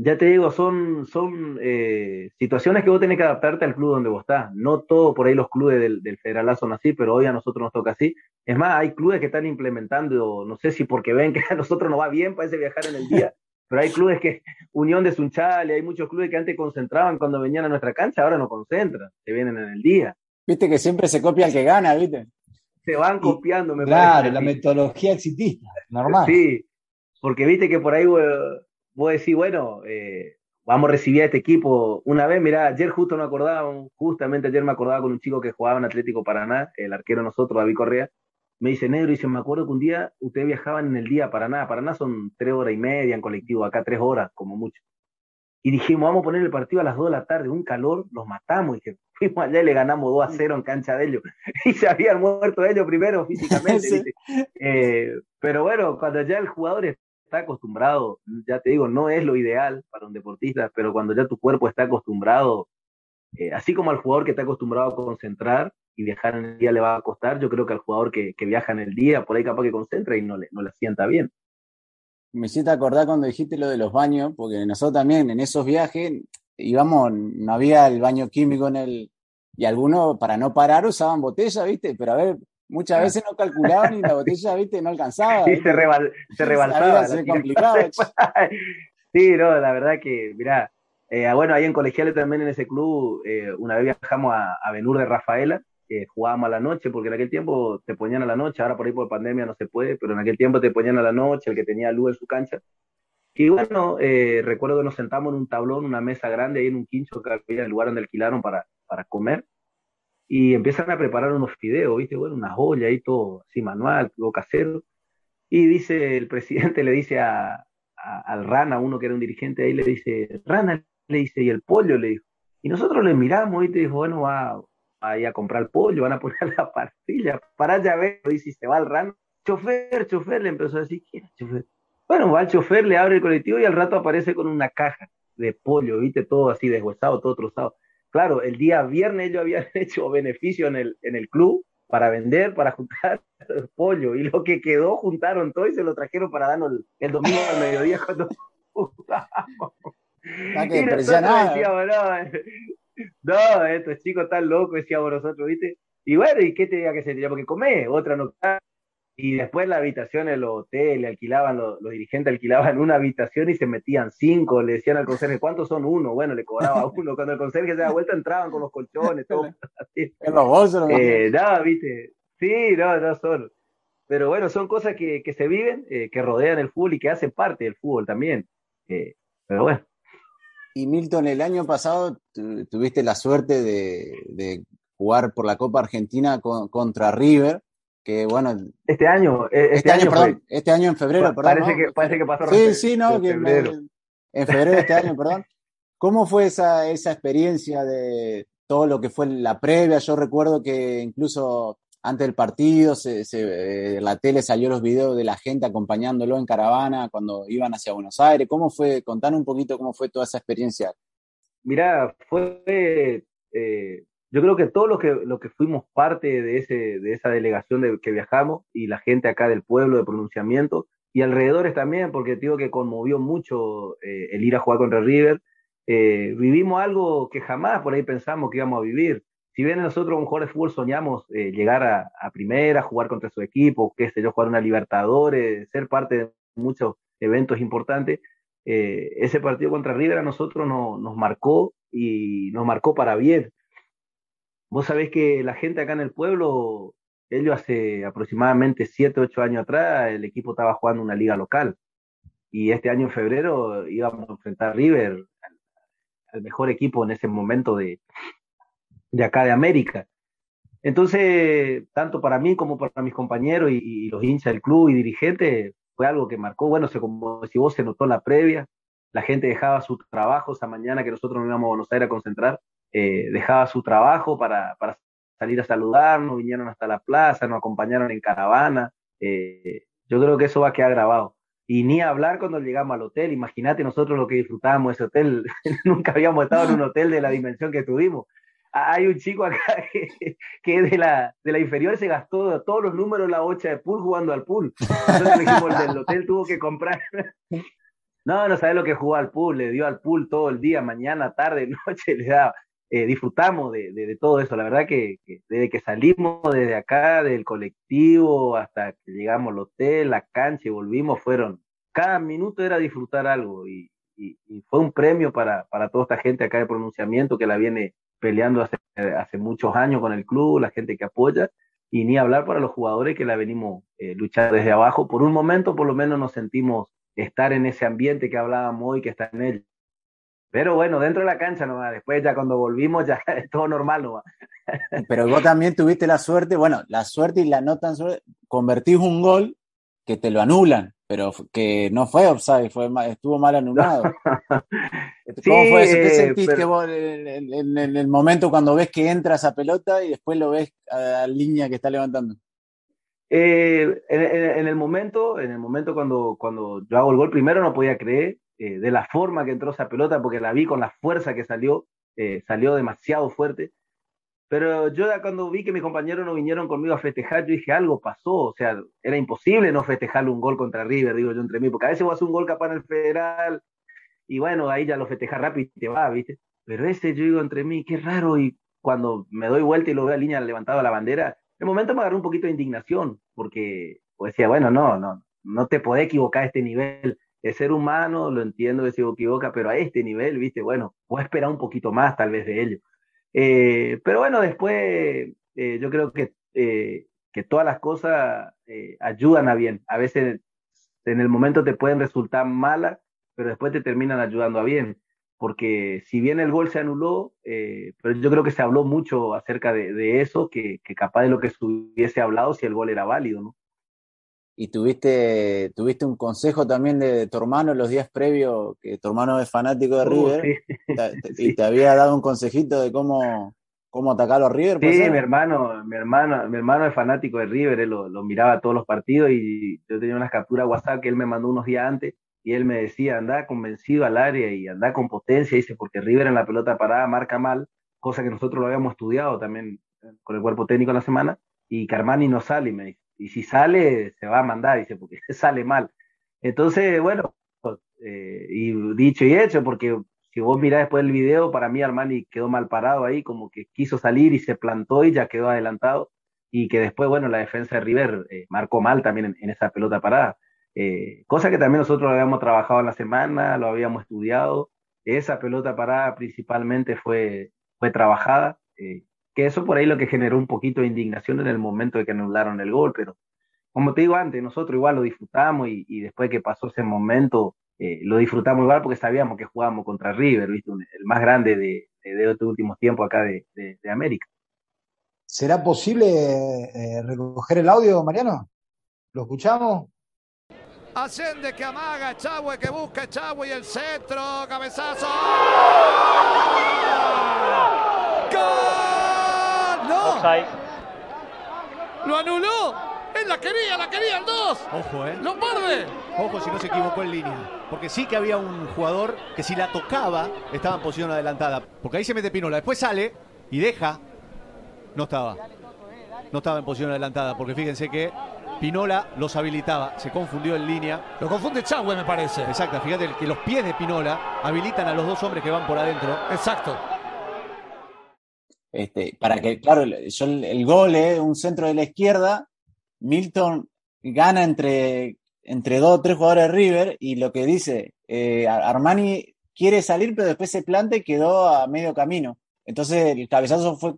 S6: ya te digo, son, son eh, situaciones que vos tenés que adaptarte al club donde vos estás. No todo por ahí los clubes del, del Federal son así, pero hoy a nosotros nos toca así. Es más, hay clubes que están implementando, no sé si porque ven que a nosotros nos va bien, parece viajar en el día, pero hay clubes que, Unión de Sunchale, hay muchos clubes que antes concentraban cuando venían a nuestra cancha, ahora no concentran, se vienen en el día.
S2: Viste que siempre se copia el que gana, ¿viste?
S6: se van copiando,
S3: me Claro, la metodología exitista, normal.
S6: Sí, porque viste que por ahí vos, vos decís, bueno, eh, vamos a recibir a este equipo una vez. Mirá, ayer justo me acordaba, justamente ayer me acordaba con un chico que jugaba en Atlético Paraná, el arquero nosotros, David Correa. Me dice, negro, y dice, me acuerdo que un día ustedes viajaban en el día a Paraná. Paraná son tres horas y media en colectivo, acá tres horas, como mucho. Y dijimos, vamos a poner el partido a las dos de la tarde, un calor, los matamos. Y fuimos allá y le ganamos 2 a 0 en cancha de ellos. Y se habían muerto ellos primero físicamente. Eh, pero bueno, cuando ya el jugador está acostumbrado, ya te digo, no es lo ideal para un deportista, pero cuando ya tu cuerpo está acostumbrado, eh, así como al jugador que está acostumbrado a concentrar y viajar en el día le va a costar, yo creo que al jugador que, viaja en el día, por ahí capaz que concentra y no le, no le sienta bien.
S2: Me hiciste acordar cuando dijiste lo de los baños, porque nosotros también en esos viajes íbamos, no había el baño químico en el, y algunos para no parar usaban botella, ¿viste? Pero a ver, Muchas veces no calculaban y la botella, viste, no alcanzaba.
S6: Sí, se, rebal, se rebalsaba. Se complicaba. sí, no, la verdad que, mirá, eh, bueno, ahí en Colegiales también en ese club, eh, una vez viajamos a, a Benur de Rafaela, jugábamos a la noche, porque en aquel tiempo te ponían a la noche, ahora por ahí por pandemia no se puede, pero en aquel tiempo te ponían a la noche, el que tenía luz en su cancha. Y bueno, eh, recuerdo que nos sentamos en un tablón, una mesa grande ahí en un quincho que había el lugar donde alquilaron para, para comer y empiezan a preparar unos fideos, ¿viste? Bueno, una joya y todo, así manual, todo casero. Y dice, el presidente le dice a, al Rana, uno que era un dirigente ahí, le dice, Rana, le dice, y el pollo, le dijo. Y nosotros le miramos y te dijo, bueno, va, a ir a comprar pollo, van a poner la pastilla, para ya ver, dice, y se va al Rana. Chofer, chofer, le empezó a decir, ¿quién es chofer? Bueno, va el chofer, le abre el colectivo y al rato aparece con una caja de pollo, ¿viste? Todo así deshuesado, todo trozado claro, el día viernes ellos habían hecho beneficio en el, en el club para vender, para juntar el pollo, y lo que quedó juntaron todo y se lo trajeron para darnos el, domingo al mediodía cuando jugábamos. Ah, y nosotros decíamos, no, no, estos chicos están locos, decíamos nosotros, ¿viste? Y bueno, ¿y qué te diga que se tenía? Porque comer, otra no y después la habitación en los hoteles, alquilaban, los, dirigentes alquilaban una habitación y se metían cinco, le decían al conserje, ¿cuántos son uno? Bueno, le cobraba uno. Cuando el conserje se da vuelta entraban con los colchones, todo así. Eh, no, viste. Sí, no, no son. Pero bueno, son cosas que, que se viven, eh, que rodean el fútbol y que hacen parte del fútbol también. Eh, pero bueno.
S2: Y Milton, el año pasado tuviste la suerte de, de, jugar por la Copa Argentina contra River que bueno.
S6: Este año, e,
S2: este, este año, perdón, este año en febrero, perdón.
S6: Parece, que, parece que pasó.
S2: Sí, sí, no, en febrero. en febrero de este año, perdón. ¿Cómo fue esa, esa experiencia de todo lo que fue la previa? Yo recuerdo que incluso antes del partido, se, se, eh, la tele salió los videos de la gente acompañándolo en caravana cuando iban hacia Buenos Aires. ¿Cómo fue? Contanos un poquito cómo fue toda esa experiencia.
S6: Mirá, fue eh, yo creo que todos los que, lo que fuimos parte de, ese, de esa delegación de que viajamos y la gente acá del pueblo de pronunciamiento y alrededores también, porque digo que conmovió mucho eh, el ir a jugar contra River, eh, vivimos algo que jamás por ahí pensamos que íbamos a vivir. Si bien nosotros, un jugador de fútbol, soñamos eh, llegar a, a, primera, jugar contra su equipo, qué sé yo, jugar una Libertadores, ser parte de muchos eventos importantes, ese partido contra River a nosotros no, nos marcó y nos marcó para bien Vos sabés que la gente acá en el pueblo, ellos hace aproximadamente 7, 8 años atrás, el equipo estaba jugando una liga local. Y este año en febrero íbamos a enfrentar a River, al, mejor equipo en ese momento de, de acá de América. Entonces, tanto para mí como para mis compañeros y, los hinchas del club y dirigentes, fue algo que marcó. Bueno, se, como si vos se notó la previa, la gente dejaba su trabajo esa mañana que nosotros nos íbamos a Buenos Aires a concentrar eh, dejaba su trabajo para, para, salir a saludarnos, vinieron hasta la plaza, nos acompañaron en caravana. Eh, yo creo que eso va a quedar grabado. Y ni hablar cuando llegamos al hotel, imagínate nosotros lo que disfrutábamos ese hotel, nunca habíamos estado en un hotel de la dimensión que tuvimos. Hay un chico acá que, que de la, de la inferior se gastó todos los números de la bocha de pool jugando al pool. Entonces dijimos, el del hotel tuvo que comprar no, no sabe lo que jugó al pool, le dio al pool todo el día, mañana, tarde, noche, le daba. Eh, disfrutamos de, todo eso. La verdad que, desde que salimos desde acá, del colectivo, hasta que llegamos al hotel, la cancha y volvimos, fueron, cada minuto era disfrutar algo y, fue un premio para, para, toda esta gente acá de pronunciamiento que la viene peleando hace, hace muchos años con el club, la gente que apoya. y ni hablar para los jugadores que la venimos eh, luchando desde abajo. Por un momento, por lo menos, nos sentimos estar en ese ambiente que hablábamos hoy, que está en él. Pero bueno, dentro de la cancha nomás, después ya cuando volvimos ya es todo normal nomás.
S2: Pero vos también tuviste la suerte, bueno, la suerte y la no tan suerte, convertís un gol que te lo anulan, pero que no fue offside, fue estuvo mal anulado. ¿Cómo fue eso? ¿Qué sentiste vos en, el momento cuando ves que entra esa pelota y después lo ves a la línea que está levantando?
S6: Eh, en, el momento, en el momento cuando, cuando yo hago el gol, primero no podía creer eh, de la forma que entró esa pelota, porque la vi con la fuerza que salió, salió demasiado fuerte. Pero yo cuando vi que mis compañeros no vinieron conmigo a festejar, yo dije, algo pasó, o sea, era imposible no festejarle un gol contra River, digo yo entre mí, porque a veces voy a un gol capaz en Federal, y bueno, ahí ya lo festejas rápido y te va, ¿viste? Pero ese yo digo entre mí, qué raro, y cuando me doy vuelta y lo veo a línea levantada la bandera, en el momento me agarró un poquito de indignación, porque pues decía, bueno, no, no, no te podés equivocar a este nivel, el ser humano, lo entiendo que se equivoca, pero a este nivel, ¿viste? Bueno, puedo esperar un poquito más tal vez de ello. Eh, pero bueno, después eh, yo creo que, eh, que todas las cosas ayudan a bien. A veces en el momento te pueden resultar malas, pero después te terminan ayudando a bien. Porque si bien el gol se anuló, pero yo creo que se habló mucho acerca de, eso, que, que, capaz de lo que se hubiese hablado si el gol era válido, ¿no?
S2: Y tuviste, tuviste un consejo también de, tu hermano los días previos, que tu hermano es fanático de uh, River, y te había dado un consejito de cómo, cómo atacar a River.
S6: Sí, mi hermano, mi hermano, mi hermano es fanático de River, él lo, miraba todos los partidos y yo tenía unas capturas WhatsApp que él me mandó unos días antes y él me decía, anda convencido al área y anda con potencia, dice, porque River en la pelota parada marca mal, cosa que nosotros lo habíamos estudiado también con el cuerpo técnico en la semana, y Carmani no sale, y me dice y si sale, se va a mandar, dice, porque sale mal. Entonces, bueno, eh, y dicho y hecho, porque si vos mirás después el video, para mí Armani quedó mal parado ahí, como que quiso salir y se plantó y ya quedó adelantado, y que después, bueno, la defensa de River eh, marcó mal también en, esa pelota parada. Eh, cosa que también nosotros habíamos trabajado en la semana, lo habíamos estudiado. Esa pelota parada principalmente fue, fue trabajada que eso por ahí lo que generó un poquito de indignación en el momento de que anularon el gol, pero como te digo antes, nosotros igual lo disfrutamos y, después que pasó ese momento, eh, lo disfrutamos igual porque sabíamos que jugábamos contra River, ¿viste? el más grande de, de, estos últimos tiempos acá de, de América.
S3: ¿Será posible eh, recoger el audio, Mariano? ¿Lo escuchamos?
S7: Ascende que amaga Chahue, que busca Chahue y el centro, cabezazo. Lo anuló. Él la quería, la quería el 2.
S8: Ojo, ¿eh?
S7: Lombarde.
S8: Ojo si no se equivocó en línea. Porque sí que había un jugador que si la tocaba estaba en posición adelantada. Porque ahí se mete Pinola. Después sale y deja. No estaba. No estaba en posición adelantada. Porque fíjense que Pinola los habilitaba. Se confundió en línea.
S7: Lo confunde Chagüe, me parece.
S8: Exacto. Fíjate que los pies de Pinola habilitan a los dos hombres que van por adentro.
S7: Exacto.
S2: Este, para que, claro, yo el, gol es un centro de la izquierda, Milton gana entre, entre dos o tres jugadores de River y lo que dice, eh, Armani quiere salir pero después se planta y quedó a medio camino. Entonces el cabezazo fue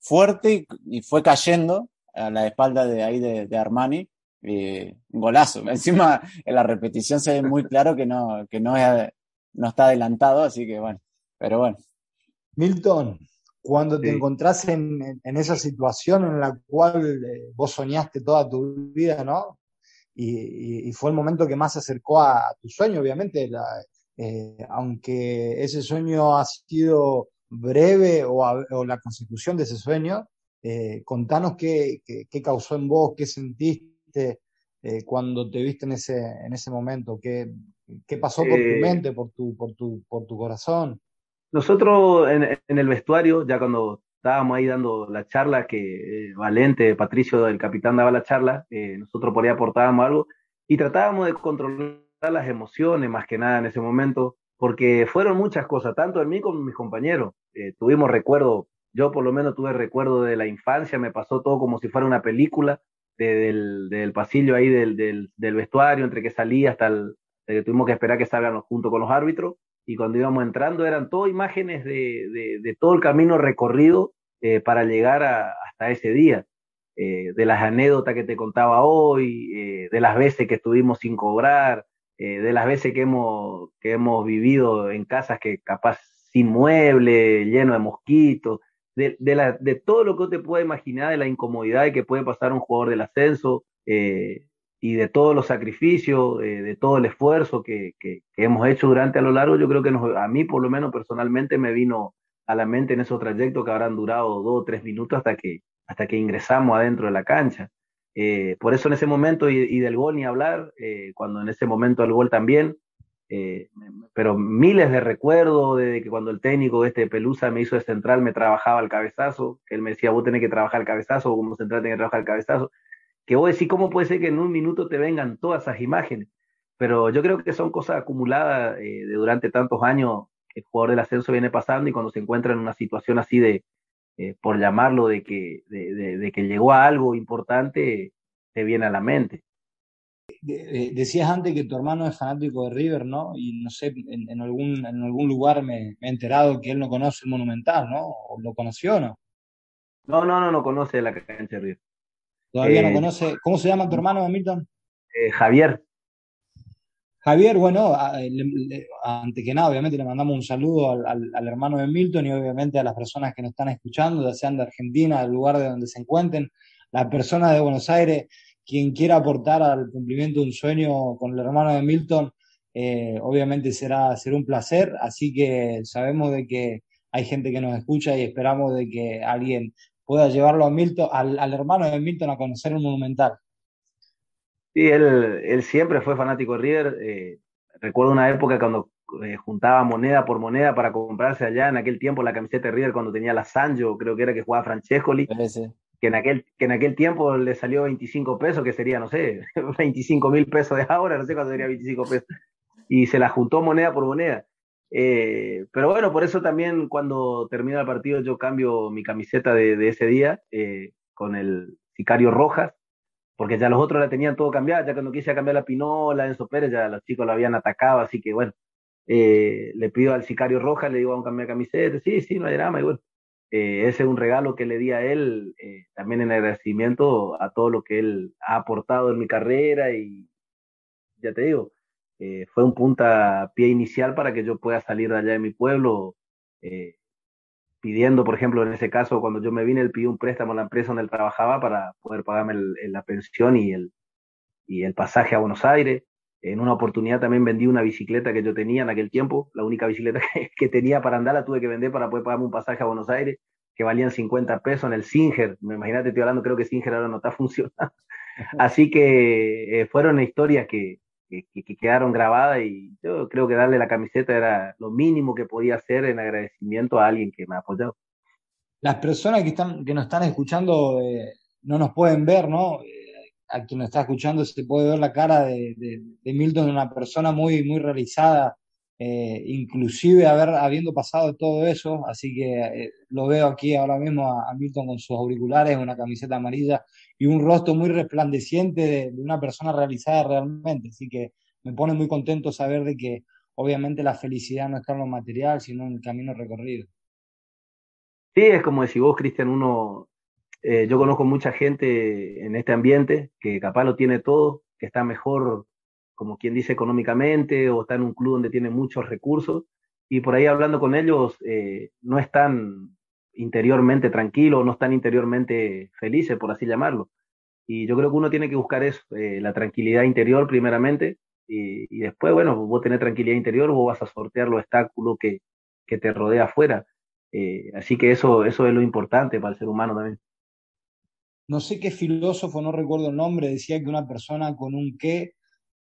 S2: fuerte y, fue cayendo a la espalda de ahí de, Armani. un golazo. Encima en la repetición se ve muy claro que no, que no, no está adelantado, así que bueno, pero bueno.
S3: Milton, cuando te encontrás en, esa situación en la cual eh, vos soñaste toda tu vida, ¿no? Y, fue el momento que más se acercó a, tu sueño, obviamente, eh, aunque ese sueño ha sido breve o, la consecución de ese sueño, eh, contanos qué, causó en vos, qué sentiste cuando te viste en ese, en ese momento, qué, qué pasó por tu mente, por tu, por tu, por tu corazón.
S6: Nosotros en, el vestuario, ya cuando estábamos ahí dando la charla, que eh, Valente, Patricio, el capitán, daba la charla, eh, nosotros por ahí aportábamos algo y tratábamos de controlar las emociones más que nada en ese momento, porque fueron muchas cosas, tanto en mí como en mis compañeros. Eh, tuvimos recuerdo, yo por lo menos tuve recuerdo de la infancia, me pasó todo como si fuera una película, del, pasillo ahí del, del, vestuario, entre que salía hasta el, que tuvimos que esperar que salgan junto con los árbitros y cuando íbamos entrando eran todo imágenes de, todo el camino recorrido eh, para llegar hasta ese día. eh, de las anécdotas que te contaba hoy, eh, de las veces que estuvimos sin cobrar, de las veces que hemos, vivido en casas que capaz sin mueble, lleno de mosquitos, de, todo lo que te puede imaginar, de la incomodidad que puede pasar un jugador del ascenso y de todos los sacrificios, de todo el esfuerzo que, que, hemos hecho durante a lo largo, yo creo que nos, a mí por lo menos personalmente me vino a la mente en esos trayectos que habrán durado dos o tres minutos hasta que, hasta que ingresamos adentro de la cancha. Eh, por eso en ese momento, y, del gol ni hablar, eh, cuando en ese momento el gol también, eh, pero miles de recuerdos de que cuando el técnico este Pelusa me hizo de central me trabajaba el cabezazo, él me decía, vos tenés que trabajar el cabezazo, o como central tenés que trabajar el cabezazo, que vos decís, ¿cómo puede ser que en un minuto te vengan todas esas imágenes? Pero yo creo que son cosas acumuladas de durante tantos años, el jugador del ascenso viene pasando y cuando se encuentra en una situación así de, eh, por llamarlo, de que, de, de, de, que llegó a algo importante, te viene a la mente.
S3: Decías antes que tu hermano es fanático de River, ¿no? Y no sé, en, en algún, en algún lugar me, me, he enterado que él no conoce el Monumental, ¿no? ¿O lo conoció o no?
S6: No, no, no, no conoce la cancha de River.
S3: Todavía eh, no conoce. ¿Cómo se llama tu hermano, Milton?
S6: Eh, Javier.
S3: Javier, bueno, antes que nada, obviamente le mandamos un saludo al, al, al, hermano de Milton y obviamente a las personas que nos están escuchando, ya sean de Argentina, del lugar de donde se encuentren, las personas de Buenos Aires, quien quiera aportar al cumplimiento de un sueño con el hermano de Milton, eh, obviamente será, será un placer, así que sabemos de que hay gente que nos escucha y esperamos de que alguien pueda llevarlo a Milton, al, al hermano de Milton a conocer el Monumental.
S6: Sí, él, él siempre fue fanático de River. Eh, recuerdo una época cuando eh, juntaba moneda por moneda para comprarse allá en aquel tiempo la camiseta de River cuando tenía la Sancho, creo que era que jugaba Francescoli, sí. que, en aquel, que en aquel tiempo le salió 25 pesos, que sería, no sé, 25 mil pesos de ahora, no sé cuánto sería 25 pesos. Y se la juntó moneda por moneda. Eh, pero bueno, por eso también cuando termina el partido yo cambio mi camiseta de, de ese día eh, con el Sicario Rojas porque ya los otros la tenían todo cambiado, ya cuando quise cambiar la Pinola, Enzo Pérez, ya los chicos lo habían atacado, así que bueno, eh, le pido al sicario Roja, le digo, vamos a cambiar camiseta, sí, sí, no hay drama, y bueno, eh, ese es un regalo que le di a él, eh, también en agradecimiento a todo lo que él ha aportado en mi carrera y ya te digo, eh, fue un punta pie inicial para que yo pueda salir de allá de mi pueblo, pidiendo, por ejemplo, en ese caso, cuando yo me vine, él pidió un préstamo a la empresa donde él trabajaba para poder pagarme el, el, la pensión y el, y el pasaje a Buenos Aires. En una oportunidad también vendí una bicicleta que yo tenía en aquel tiempo, la única bicicleta que, que tenía para andar la tuve que vender para poder pagarme un pasaje a Buenos Aires, que valían 50 pesos en el Singer. Imagínate, estoy hablando, creo que Singer ahora no está funcionando. Así que eh, fueron historias que, que, que, quedaron grabadas y yo creo que darle la camiseta era lo mínimo que podía hacer en agradecimiento a alguien que me ha apoyado.
S3: Las personas que, están, que nos están escuchando eh, no nos pueden ver, ¿no? Eh, a quien nos está escuchando se puede ver la cara de, de, de Milton, una persona muy, muy realizada, eh, inclusive haber, habiendo pasado todo eso, así que eh, lo veo aquí ahora mismo a, Milton con sus auriculares, una camiseta amarilla y un rostro muy resplandeciente de, de, una persona realizada realmente, así que me pone muy contento saber de que obviamente la felicidad no está en lo material, sino en el camino recorrido.
S6: Sí, es como decís vos, Cristian, uno, eh, yo conozco mucha gente en este ambiente que capaz lo tiene todo, que está mejor como quien dice, económicamente o está en un club donde tiene muchos recursos y por ahí hablando con ellos eh, no están interiormente tranquilos, no están interiormente felices, por así llamarlo. Y yo creo que uno tiene que buscar eso, eh, la tranquilidad interior primeramente y, después, bueno, vos tenés tranquilidad interior, vos vas a sortear los obstáculos que, que te rodea afuera. Eh, así que eso, eso es lo importante para el ser humano también.
S3: No sé qué filósofo, no recuerdo el nombre, decía que una persona con un qué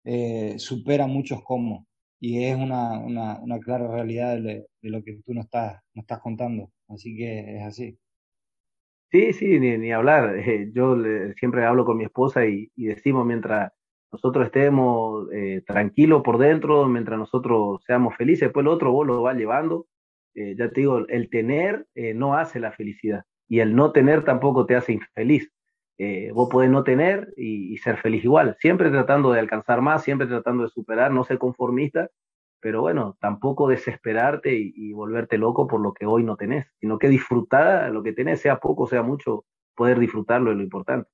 S3: eh, supera muchos cómo. Y es una, una, una clara realidad de, lo que tú nos estás, nos estás contando. Así que es así.
S6: Sí, sí, ni, hablar. Eh, yo siempre hablo con mi esposa y, y decimos mientras nosotros estemos eh, tranquilos por dentro, mientras nosotros seamos felices, después el otro vos lo va llevando. Eh, ya te digo, el tener no hace la felicidad y el no tener tampoco te hace infeliz eh, vos podés no tener y, y, ser feliz igual, siempre tratando de alcanzar más, siempre tratando de superar, no ser conformista, pero bueno, tampoco desesperarte y, y volverte loco por lo que hoy no tenés, sino que disfrutar lo que tenés, sea poco, sea mucho, poder disfrutarlo es lo importante.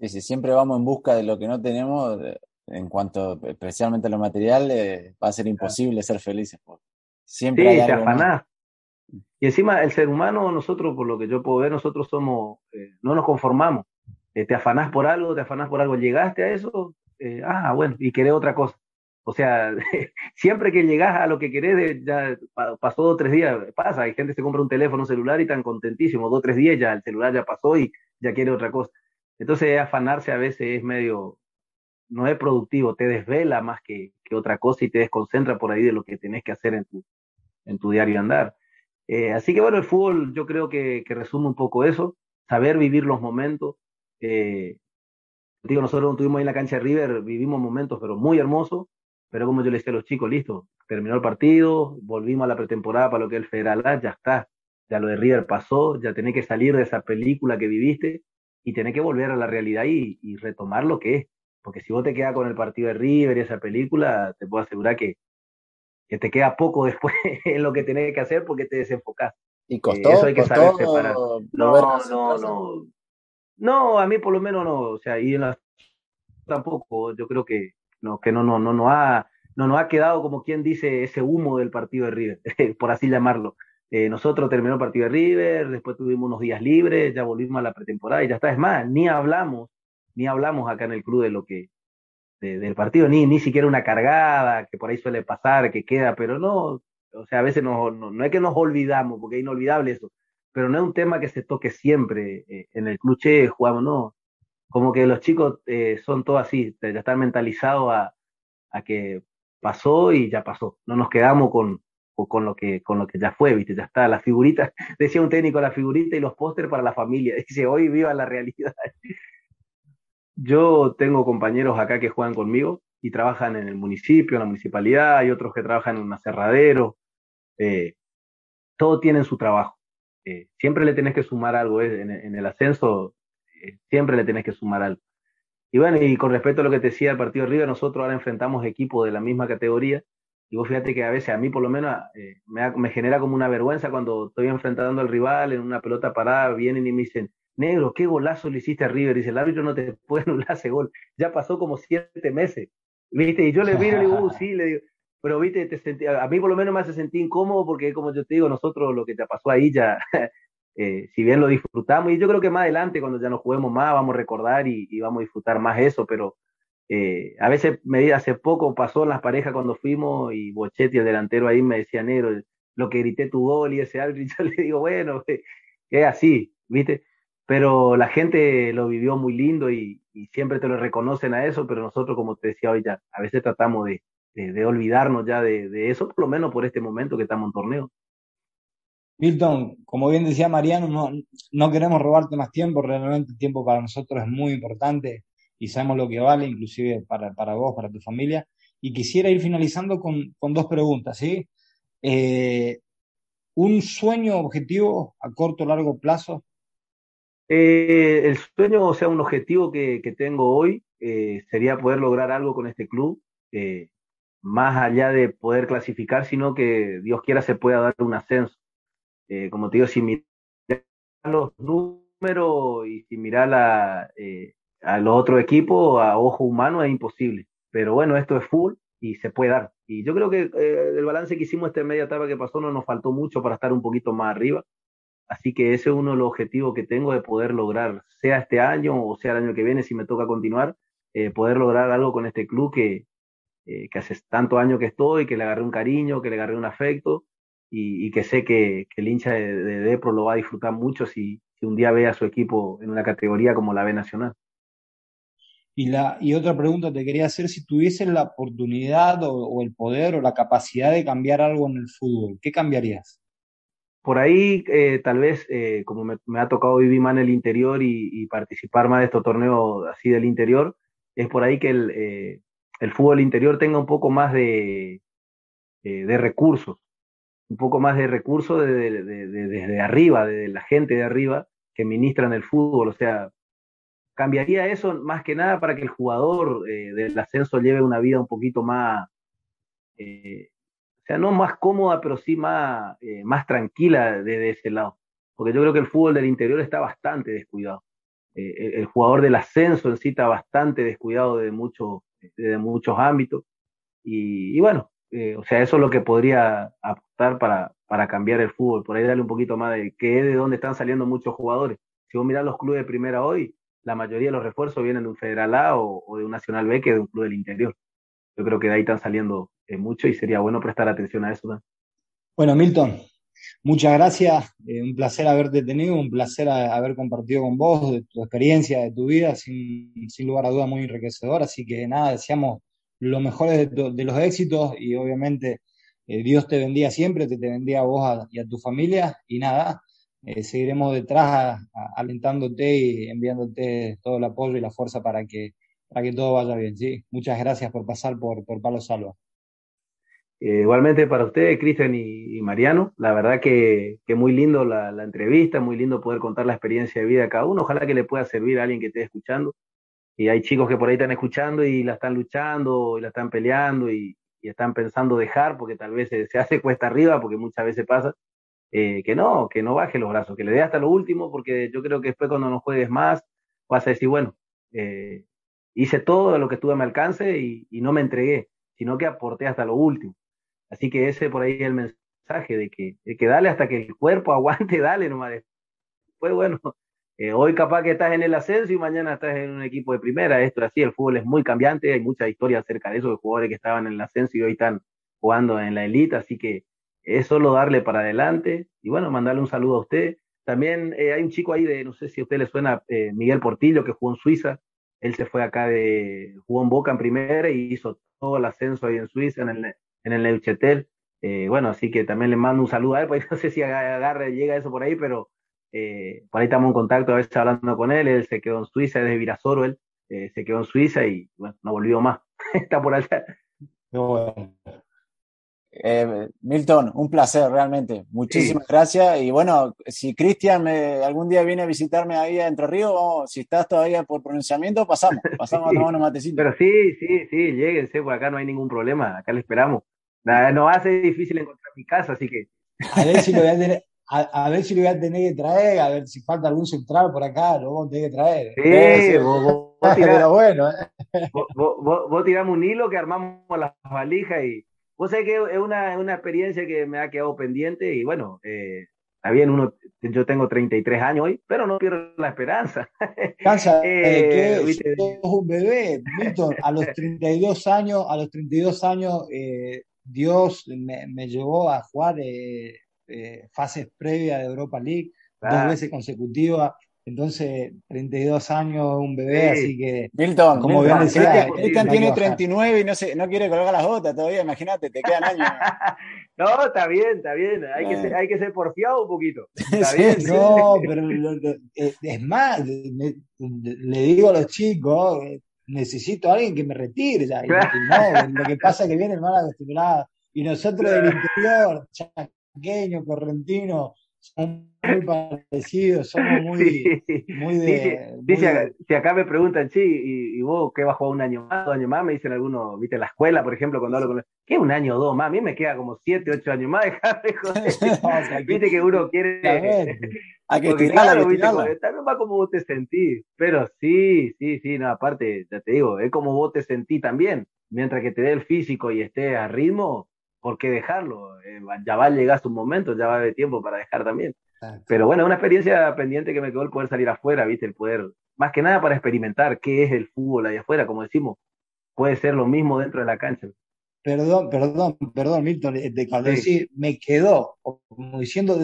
S2: Sí, sí, siempre vamos en busca de lo que no tenemos, en cuanto especialmente a lo material, eh, va a ser imposible ser felices. Siempre
S6: sí,
S2: hay
S6: te
S2: más.
S6: Y encima el ser humano, nosotros, por lo que yo puedo ver, nosotros somos, eh, no nos conformamos. Eh, te afanás por algo, te afanás por algo, llegaste a eso, eh, ah, bueno, y querés otra cosa. O sea, siempre que llegas a lo que querés, ya pa- pasó dos o tres días, pasa, hay gente que se compra un teléfono celular y están contentísimos, dos o tres días ya el celular ya pasó y ya quiere otra cosa. Entonces afanarse a veces es medio, no es productivo, te desvela más que, que otra cosa y te desconcentra por ahí de lo que tenés que hacer en tu, en tu diario andar. Eh, así que bueno, el fútbol yo creo que, que resume un poco eso, saber vivir los momentos. Eh, digo, nosotros estuvimos ahí en la cancha de River, vivimos momentos, pero muy hermosos, pero como yo le decía a los chicos, listo, terminó el partido, volvimos a la pretemporada para lo que es el Federal A, ya está, ya lo de River pasó, ya tenés que salir de esa película que viviste y tenés que volver a la realidad y, y retomar lo que es, porque si vos te quedas con el partido de River y esa película, te puedo asegurar que, que te queda poco después en lo que tenés que hacer porque te desenfocás.
S2: Y costó,
S6: Eh, eso hay que saber separar. No, no, no. No, a mí por lo menos no. O sea, y en la tampoco. Yo creo que no, que no, no, no, no ha, no nos ha quedado como quien dice ese humo del partido de River, por así llamarlo. Eh, nosotros terminó el partido de River, después tuvimos unos días libres, ya volvimos a la pretemporada y ya está. Es más, ni hablamos, ni hablamos acá en el club de lo que, de- del partido, ni, ni siquiera una cargada, que por ahí suele pasar, que queda, pero no, o sea, a veces no, no, no es que nos olvidamos, porque es inolvidable eso, pero no es un tema que se toque siempre eh, en el club, jugamos, no, como que los chicos eh, son todos así, ya están mentalizados a, a que pasó y ya pasó, no nos quedamos con, con, lo que, con lo que ya fue, viste, ya está, la figurita, decía un técnico, la figurita y los pósteres para la familia, dice, hoy viva la realidad. Yo tengo compañeros acá que juegan conmigo y trabajan en el municipio, en la municipalidad, hay otros que trabajan en un aserradero, eh, todos tienen su trabajo. Eh, siempre le tenés que sumar algo, eh, en, el ascenso eh, siempre le tenés que sumar algo. Y bueno, y con respecto a lo que te decía el partido River, nosotros ahora enfrentamos equipos de la misma categoría, y vos fíjate que a veces, a mí por lo menos, me, me genera como una vergüenza cuando estoy enfrentando al rival en una pelota parada, vienen y me dicen, negro, qué golazo le hiciste a River, dice, el árbitro no te puede anular ese gol, ya pasó como siete meses, ¿viste? Y yo le miro y le digo, "Uh, sí, le digo, pero viste, te sentí- a mí por lo menos me hace sentir incómodo porque como yo te digo, nosotros lo que te pasó ahí ya, eh, si bien lo disfrutamos, y yo creo que más adelante cuando ya nos juguemos más vamos a recordar y, y vamos a disfrutar más eso, pero eh, a veces me hace poco pasó en las parejas cuando fuimos y Bochetti, el delantero ahí, me decía, negro, lo que grité tu gol y ese árbitro, y yo le digo, bueno, es así, ¿viste? Pero la gente lo vivió muy lindo y, siempre te lo reconocen a eso, pero nosotros, como te decía hoy, ya a veces tratamos de, de, de olvidarnos ya de, de eso, por lo menos por este momento que estamos en torneo.
S3: Milton, como bien decía Mariano, no, no queremos robarte más tiempo, realmente el tiempo para nosotros es muy importante y sabemos lo que vale, inclusive para, para vos, para tu familia. Y quisiera ir finalizando con, con dos preguntas, ¿sí? Eh, ¿un sueño objetivo a corto o largo plazo?
S6: Eh, el sueño, o sea, un objetivo que, tengo hoy eh, sería poder lograr algo con este club, eh, más allá de poder clasificar, sino que Dios quiera se pueda dar un ascenso. Como te digo, si miras los números y si eh, a los otros equipos a ojo humano es imposible. Pero bueno, esto es full y se puede dar. Y yo creo que el balance que hicimos esta media etapa que pasó no nos faltó mucho para estar un poquito más arriba. Así que ese es uno de los objetivos que tengo de poder lograr, sea este año o sea el año que viene, si me toca continuar, eh, poder lograr algo con este club que, eh, que hace tantos años que estoy, que le agarré un cariño, que le agarré un afecto y, que sé que, el hincha de, de, Depro lo va a disfrutar mucho si, si, un día ve a su equipo en una categoría como la B Nacional.
S3: Y, la, y otra pregunta te quería hacer, si tuvieses la oportunidad o, o el poder o la capacidad de cambiar algo en el fútbol, ¿qué cambiarías?
S6: Por ahí eh, tal vez, eh, como me, ha tocado vivir más en el interior y, participar más de estos torneos así del interior, es por ahí que el, eh, fútbol interior tenga un poco más de, recursos, un poco más de recursos desde de, de, de, arriba, de la gente de arriba que ministran el fútbol, o sea, cambiaría eso más que nada para que el jugador del ascenso lleve una vida un poquito más sea, no más cómoda, pero sí más, eh, más tranquila desde ese lado. porque yo creo que el fútbol del interior está bastante descuidado. Eh, el, jugador del ascenso en sí está bastante descuidado de, mucho, de muchos ámbitos. Y, bueno, eh, o sea, eso es lo que podría aportar para, para cambiar el fútbol, por ahí darle un poquito más de que es de dónde están saliendo muchos jugadores. Si vos mirás los clubes de primera hoy, la mayoría de los refuerzos vienen de un Federal A o, de un Nacional B que de un club del interior. Yo creo que de ahí están saliendo eh, mucho y sería bueno prestar atención a eso.
S3: Bueno, Milton, muchas gracias. Eh, un placer haberte tenido, un placer haber compartido con vos de tu experiencia, de tu vida, sin, lugar a duda muy enriquecedor. Así que nada, deseamos lo mejor de, los éxitos y obviamente eh, Dios te bendiga siempre, te, te bendiga a vos y a tu familia. Y nada, seguiremos detrás alentándote y enviándote todo el apoyo y la fuerza para que, para que todo vaya bien. ¿sí? Muchas gracias por pasar por, por Palo Salva.
S6: Eh, igualmente para ustedes, Cristian y, Mariano, la verdad que, que muy lindo la, la, entrevista, muy lindo poder contar la experiencia de vida de cada uno. Ojalá que le pueda servir a alguien que esté escuchando. Y hay chicos que por ahí están escuchando y la están luchando y la están peleando y, y están pensando dejar porque tal vez se, se hace cuesta arriba, porque muchas veces pasa. Eh, que no, que no baje los brazos, que le dé hasta lo último, porque yo creo que después cuando no juegues más, vas a decir, bueno, eh, hice todo lo que estuve a mi alcance y, no me entregué, sino que aporté hasta lo último. Así que ese por ahí es el mensaje de que, de que dale hasta que el cuerpo aguante, dale nomás. Después, bueno, eh, hoy capaz que estás en el ascenso y mañana estás en un equipo de primera, esto es así, el fútbol es muy cambiante, hay mucha historia acerca de eso, de jugadores que estaban en el ascenso y hoy están jugando en la élite, así que es solo darle para adelante y bueno, mandarle un saludo a usted. También eh, hay un chico ahí de, no sé si a usted le suena, eh, Miguel Portillo, que jugó en Suiza. Él se fue acá de, jugó en Boca en primera y hizo todo el ascenso ahí en Suiza, en el, en el Neuchetel. Eh, bueno, así que también le mando un saludo a él, pues no sé si agarre, llega eso por ahí, pero por ahí estamos en contacto a veces hablando con él. Él se quedó en Suiza, desde Virasoro, él se quedó en Suiza y bueno, no volvió más. Está por allá.
S2: bueno. Eh, Milton, un placer realmente. Muchísimas gracias. Y bueno, si Cristian algún día viene a visitarme ahí a Entre Ríos, si estás todavía por pronunciamiento, pasamos, pasamos a tomar unos matecitos.
S6: Pero sí, sí, sí, lléguense, por acá no hay ningún problema, acá le esperamos. Nada, nos hace difícil encontrar mi casa, así que.
S3: A ver si lo voy a tener. A, ver si lo voy a tener que traer, a ver si falta algún central por acá, lo vamos a tener que traer.
S6: Sí, vos, vos, vos, bueno, ¿eh? vos, vos tiramos un hilo que armamos las valijas y, Vos sabés que es una, una experiencia que me ha quedado pendiente y bueno, eh, está bien, uno, yo tengo 33 años hoy, pero no pierdo la esperanza.
S3: Cansa, eh, que sos un bebé, Milton, a los 32 años, a los 32 años, eh, Dios me, me, llevó a jugar eh, eh, fases previas de Europa League, dos veces consecutivas. Entonces, 32 años, un bebé, así que.
S2: Milton, como bien decía, Cristian tiene 39 y no, se, no quiere colgar las botas todavía, imagínate, te quedan años.
S6: no, está bien, está bien. Hay, que, ser, hay que ser porfiado un poquito. Está bien.
S3: No, pero eh, es más, le digo a los chicos, eh, necesito a alguien que me retire ya. Y, no, lo que pasa es que viene el mal acostumbrado. Y nosotros del interior, chaqueño, correntino, somos muy parecidos, somos muy, muy de.
S6: Dice, si acá me preguntan, sí, y, vos qué vas a jugar un año más, dos años más, me dicen algunos, viste, en la escuela, por ejemplo, cuando hablo con ¿qué un año o dos más? A mí me queda como siete, ocho años más, dejame joder. viste que uno quiere.
S2: Hay que tirarlo,
S6: también va como vos te sentís, pero sí, sí, sí, no, aparte, ya te digo, es como vos te sentís también, mientras que te dé el físico y estés a ritmo, ¿por qué dejarlo? Eh, ya va a llegar su momento, ya va a haber tiempo para dejar también. Pero bueno, una experiencia pendiente que me quedó el poder salir afuera, ¿viste? El poder, más que nada para experimentar qué es el fútbol ahí afuera, como decimos, puede ser lo mismo dentro de la cancha.
S3: Perdón, perdón, perdón, Milton, de cuando decís me quedó, como diciendo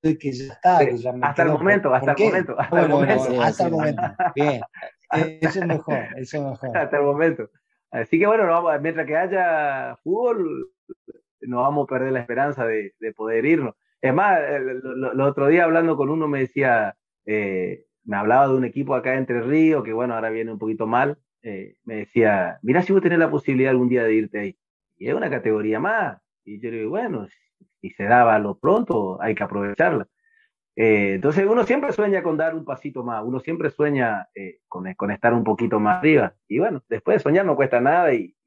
S3: que ya está, que ya
S6: hasta, el momento, hasta el momento, hasta el momento,
S3: hasta el momento. Bien, eso es mejor, eso es mejor.
S6: Hasta el momento. Así que bueno, mientras que haya fútbol, no vamos a perder la esperanza de, poder irnos. Es más, el, otro día hablando con uno me decía, eh, me hablaba de un equipo acá Entre Ríos, que bueno, ahora viene un poquito mal, eh, me decía, mira si vos tenés la posibilidad algún día de irte ahí. Y es una categoría más. Y yo le digo, bueno, si se daba lo pronto, hay que aprovecharla. Eh, entonces uno siempre sueña con dar un pasito más, uno siempre sueña con, con, estar un poquito más arriba. Y bueno, después de soñar no cuesta nada y,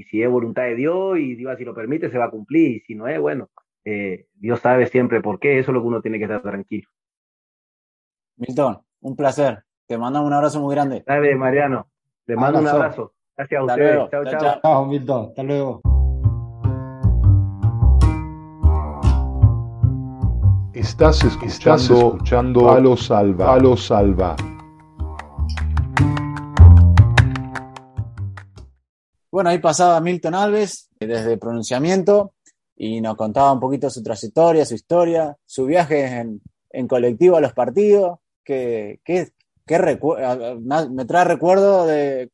S6: y si es voluntad de Dios y Dios así lo permite, se va a cumplir, y si no es, bueno, eh, Dios sabe siempre por qué, eso es lo que uno tiene que estar tranquilo.
S2: Milton, un placer. Te mandamos un abrazo muy grande.
S6: Dale, Mariano. Te mando un
S3: Abrazo.
S6: Gracias a
S2: Hasta
S6: ustedes.
S2: luego.
S6: Chao,
S2: Chao,
S6: chao.
S2: chao.
S3: Chao, Milton. Hasta luego.
S1: Estás escuchando, escuchando Palo Salva. Palo Salva.
S2: Bueno, ahí pasaba Milton Alves eh, desde pronunciamiento y nos contaba un poquito su trayectoria, su historia, su viaje en, colectivo a los partidos, que, me trae recuerdo de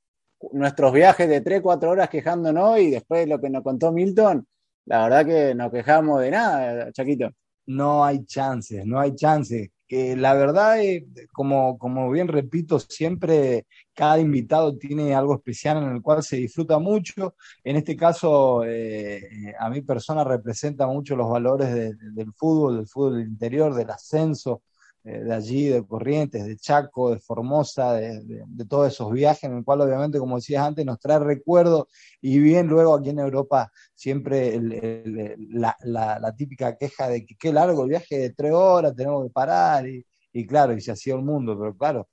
S2: nuestros viajes de 3, 4 horas quejándonos y después lo que nos contó Milton, la verdad que no quejamos de nada, Chaquito.
S3: no hay chances, no hay chances. Que la verdad, eh, como, como bien repito, siempre cada invitado tiene algo especial en el cual se disfruta mucho. En este caso, eh, a mi persona representa mucho los valores de- de- del fútbol, del fútbol interior, del ascenso, eh, de allí, de Corrientes, de Chaco, de Formosa, de, todos esos viajes, en el cual obviamente, como decías antes, nos trae recuerdos y bien luego aquí en Europa siempre la típica queja de que qué largo el viaje de tres horas, tenemos que parar, y, y claro, y se hacía el mundo, pero claro,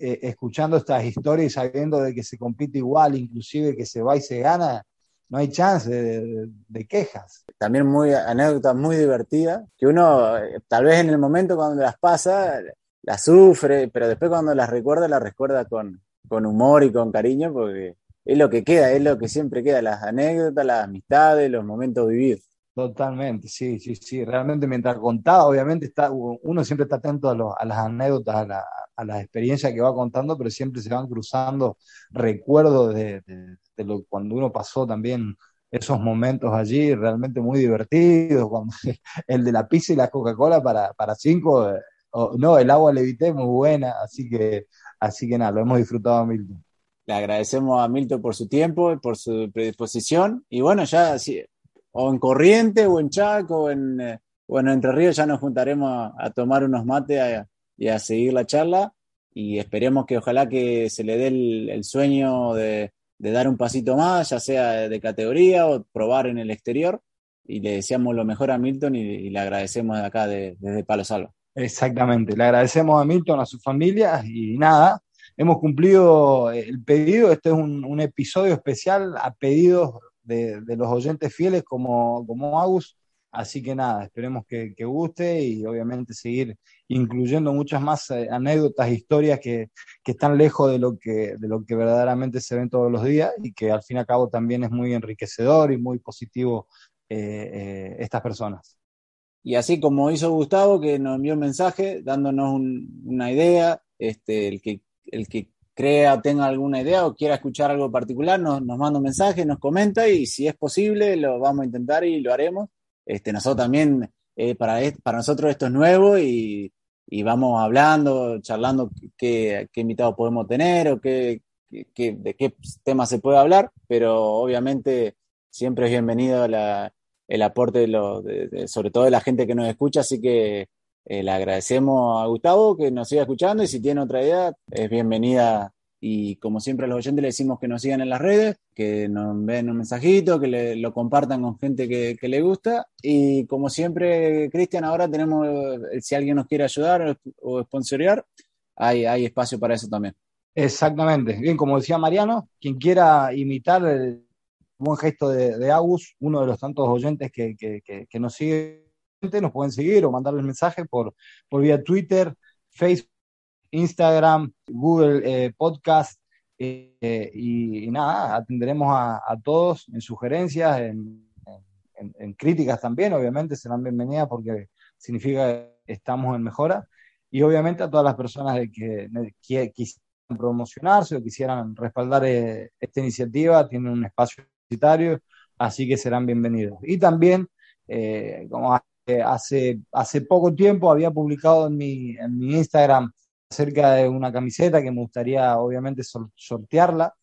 S3: eh, escuchando estas historias y sabiendo de que se compite igual, inclusive que se va y se gana, no hay chance de, de- quejas.
S2: También muy anécdotas muy divertidas, que uno eh, tal vez en el momento cuando las pasa, las sufre, pero después cuando las recuerda, las recuerda con, con humor y con cariño, porque es lo que queda, es lo que siempre queda, las anécdotas, las amistades, los momentos vividos.
S3: Totalmente, sí, sí, sí. Realmente mientras contaba, obviamente está, uno siempre está atento a, lo- a las anécdotas, a, la- a las experiencias que va contando, pero siempre se van cruzando recuerdos de, de- lo cuando uno pasó también esos momentos allí, realmente muy divertidos, el de la pizza y la Coca-Cola para, para cinco, eh, no, el agua levité muy buena, así que, así que nada, lo hemos disfrutado Milton.
S2: Le agradecemos a Milton por su tiempo y por su predisposición. Y bueno, ya si- o en Corriente o en Chaco o en, eh, Entre Ríos ya nos juntaremos a, tomar unos mates y a seguir la charla. Y esperemos que ojalá que se le dé el, sueño de, de dar un pasito más, ya sea de categoría o probar en el exterior. Y le deseamos lo mejor a Milton y, le agradecemos de acá de- desde Palo Salva.
S3: Exactamente, le agradecemos a Milton, a su familia y nada, hemos cumplido el pedido, este es un, un episodio especial a pedidos de, los oyentes fieles como, como Agus, así que nada, esperemos que, que guste y obviamente seguir incluyendo muchas más eh, anécdotas, historias que, que están lejos de lo que, de lo que verdaderamente se ven todos los días y que al fin y al cabo también es muy enriquecedor y muy positivo eh, eh, estas personas.
S2: Y así como hizo Gustavo, que nos envió un mensaje dándonos un- una idea, este, el que, el que crea, tenga alguna idea o quiera escuchar algo particular, nos, nos manda un mensaje, nos comenta y si es posible lo vamos a intentar y lo haremos. Este, nosotros también, eh, para, para nosotros esto es nuevo y, y vamos hablando, charlando qué, qué invitados podemos tener o qué, qué- de qué tema se puede hablar, pero obviamente siempre es bienvenido la, el aporte, de lo, de- sobre todo de la gente que nos escucha, así que eh, le agradecemos a Gustavo que nos siga escuchando y si tiene otra idea, es bienvenida. Y como siempre a los oyentes le decimos que nos sigan en las redes, que nos envíen un mensajito, que le- lo compartan con gente que, que le gusta. Y como siempre, Cristian, ahora tenemos, eh, si alguien nos quiere ayudar o, o sponsorear, hay, hay espacio para eso también.
S3: Exactamente. Bien, como decía Mariano, quien quiera imitar el buen gesto de, de Agus, uno de los tantos oyentes que, que- que- que nos sigue, nos pueden seguir o mandarle el mensaje por, por vía Twitter, Facebook, Instagram, Google eh, Podcast. eh, y, y nada, atenderemos a, a todos en sugerencias, en, en- en críticas también, obviamente serán bienvenidas porque significa que estamos en mejora. Y obviamente a todas las personas que, que quisieran promocionarse o quisieran respaldar eh, esta iniciativa, tienen un espacio publicitario, así que serán bienvenidos. Y también, eh, como hace, hace, poco tiempo había publicado en mi, en mi Instagram acerca de una camiseta que me gustaría obviamente sor- sortearla.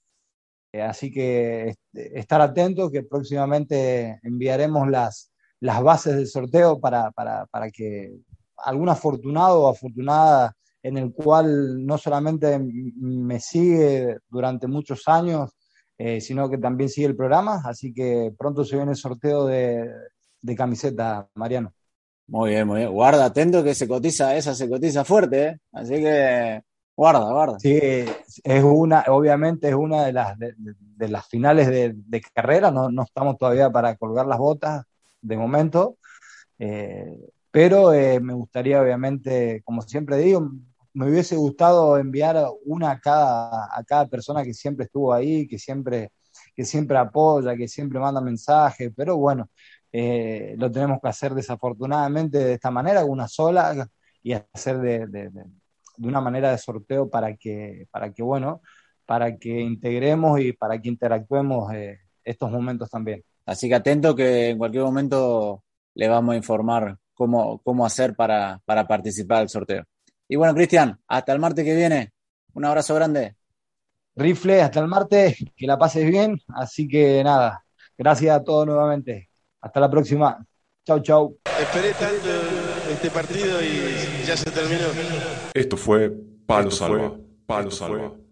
S3: Eh, así que este, estar atentos que próximamente enviaremos las, las bases del sorteo para, para, para que algún afortunado o afortunada en el cual no solamente me sigue durante muchos años, eh, sino que también sigue el programa. Así que pronto se viene el sorteo de, de camiseta, Mariano.
S2: Muy bien, muy bien. Guarda, atento que se cotiza, esa se cotiza fuerte, ¿eh? Así que guarda, guarda.
S3: Sí, es una, obviamente es una de las, de, de las finales de, de carrera, no, no, estamos todavía para colgar las botas de momento, eh, pero eh, me gustaría obviamente, como siempre digo, me hubiese gustado enviar una a cada, a cada persona que siempre estuvo ahí, que siempre, que siempre apoya, que siempre manda mensajes, pero bueno, eh, lo tenemos que hacer desafortunadamente de esta manera, una sola, y hacer de, de, de, de una manera de sorteo para que, para que, bueno, para que integremos y para que interactuemos eh, estos momentos también.
S2: Así que atento que en cualquier momento le vamos a informar cómo, cómo hacer para, para participar del sorteo. Y bueno, Cristian, hasta el martes que viene. Un abrazo grande.
S3: Rifle, hasta el martes, que la pases bien. Así que nada, gracias a todos nuevamente. Hasta la próxima. Chau, chau.
S9: Esperé tanto este partido y ya se terminó.
S1: Esto fue Palo Salva. Palo Salva.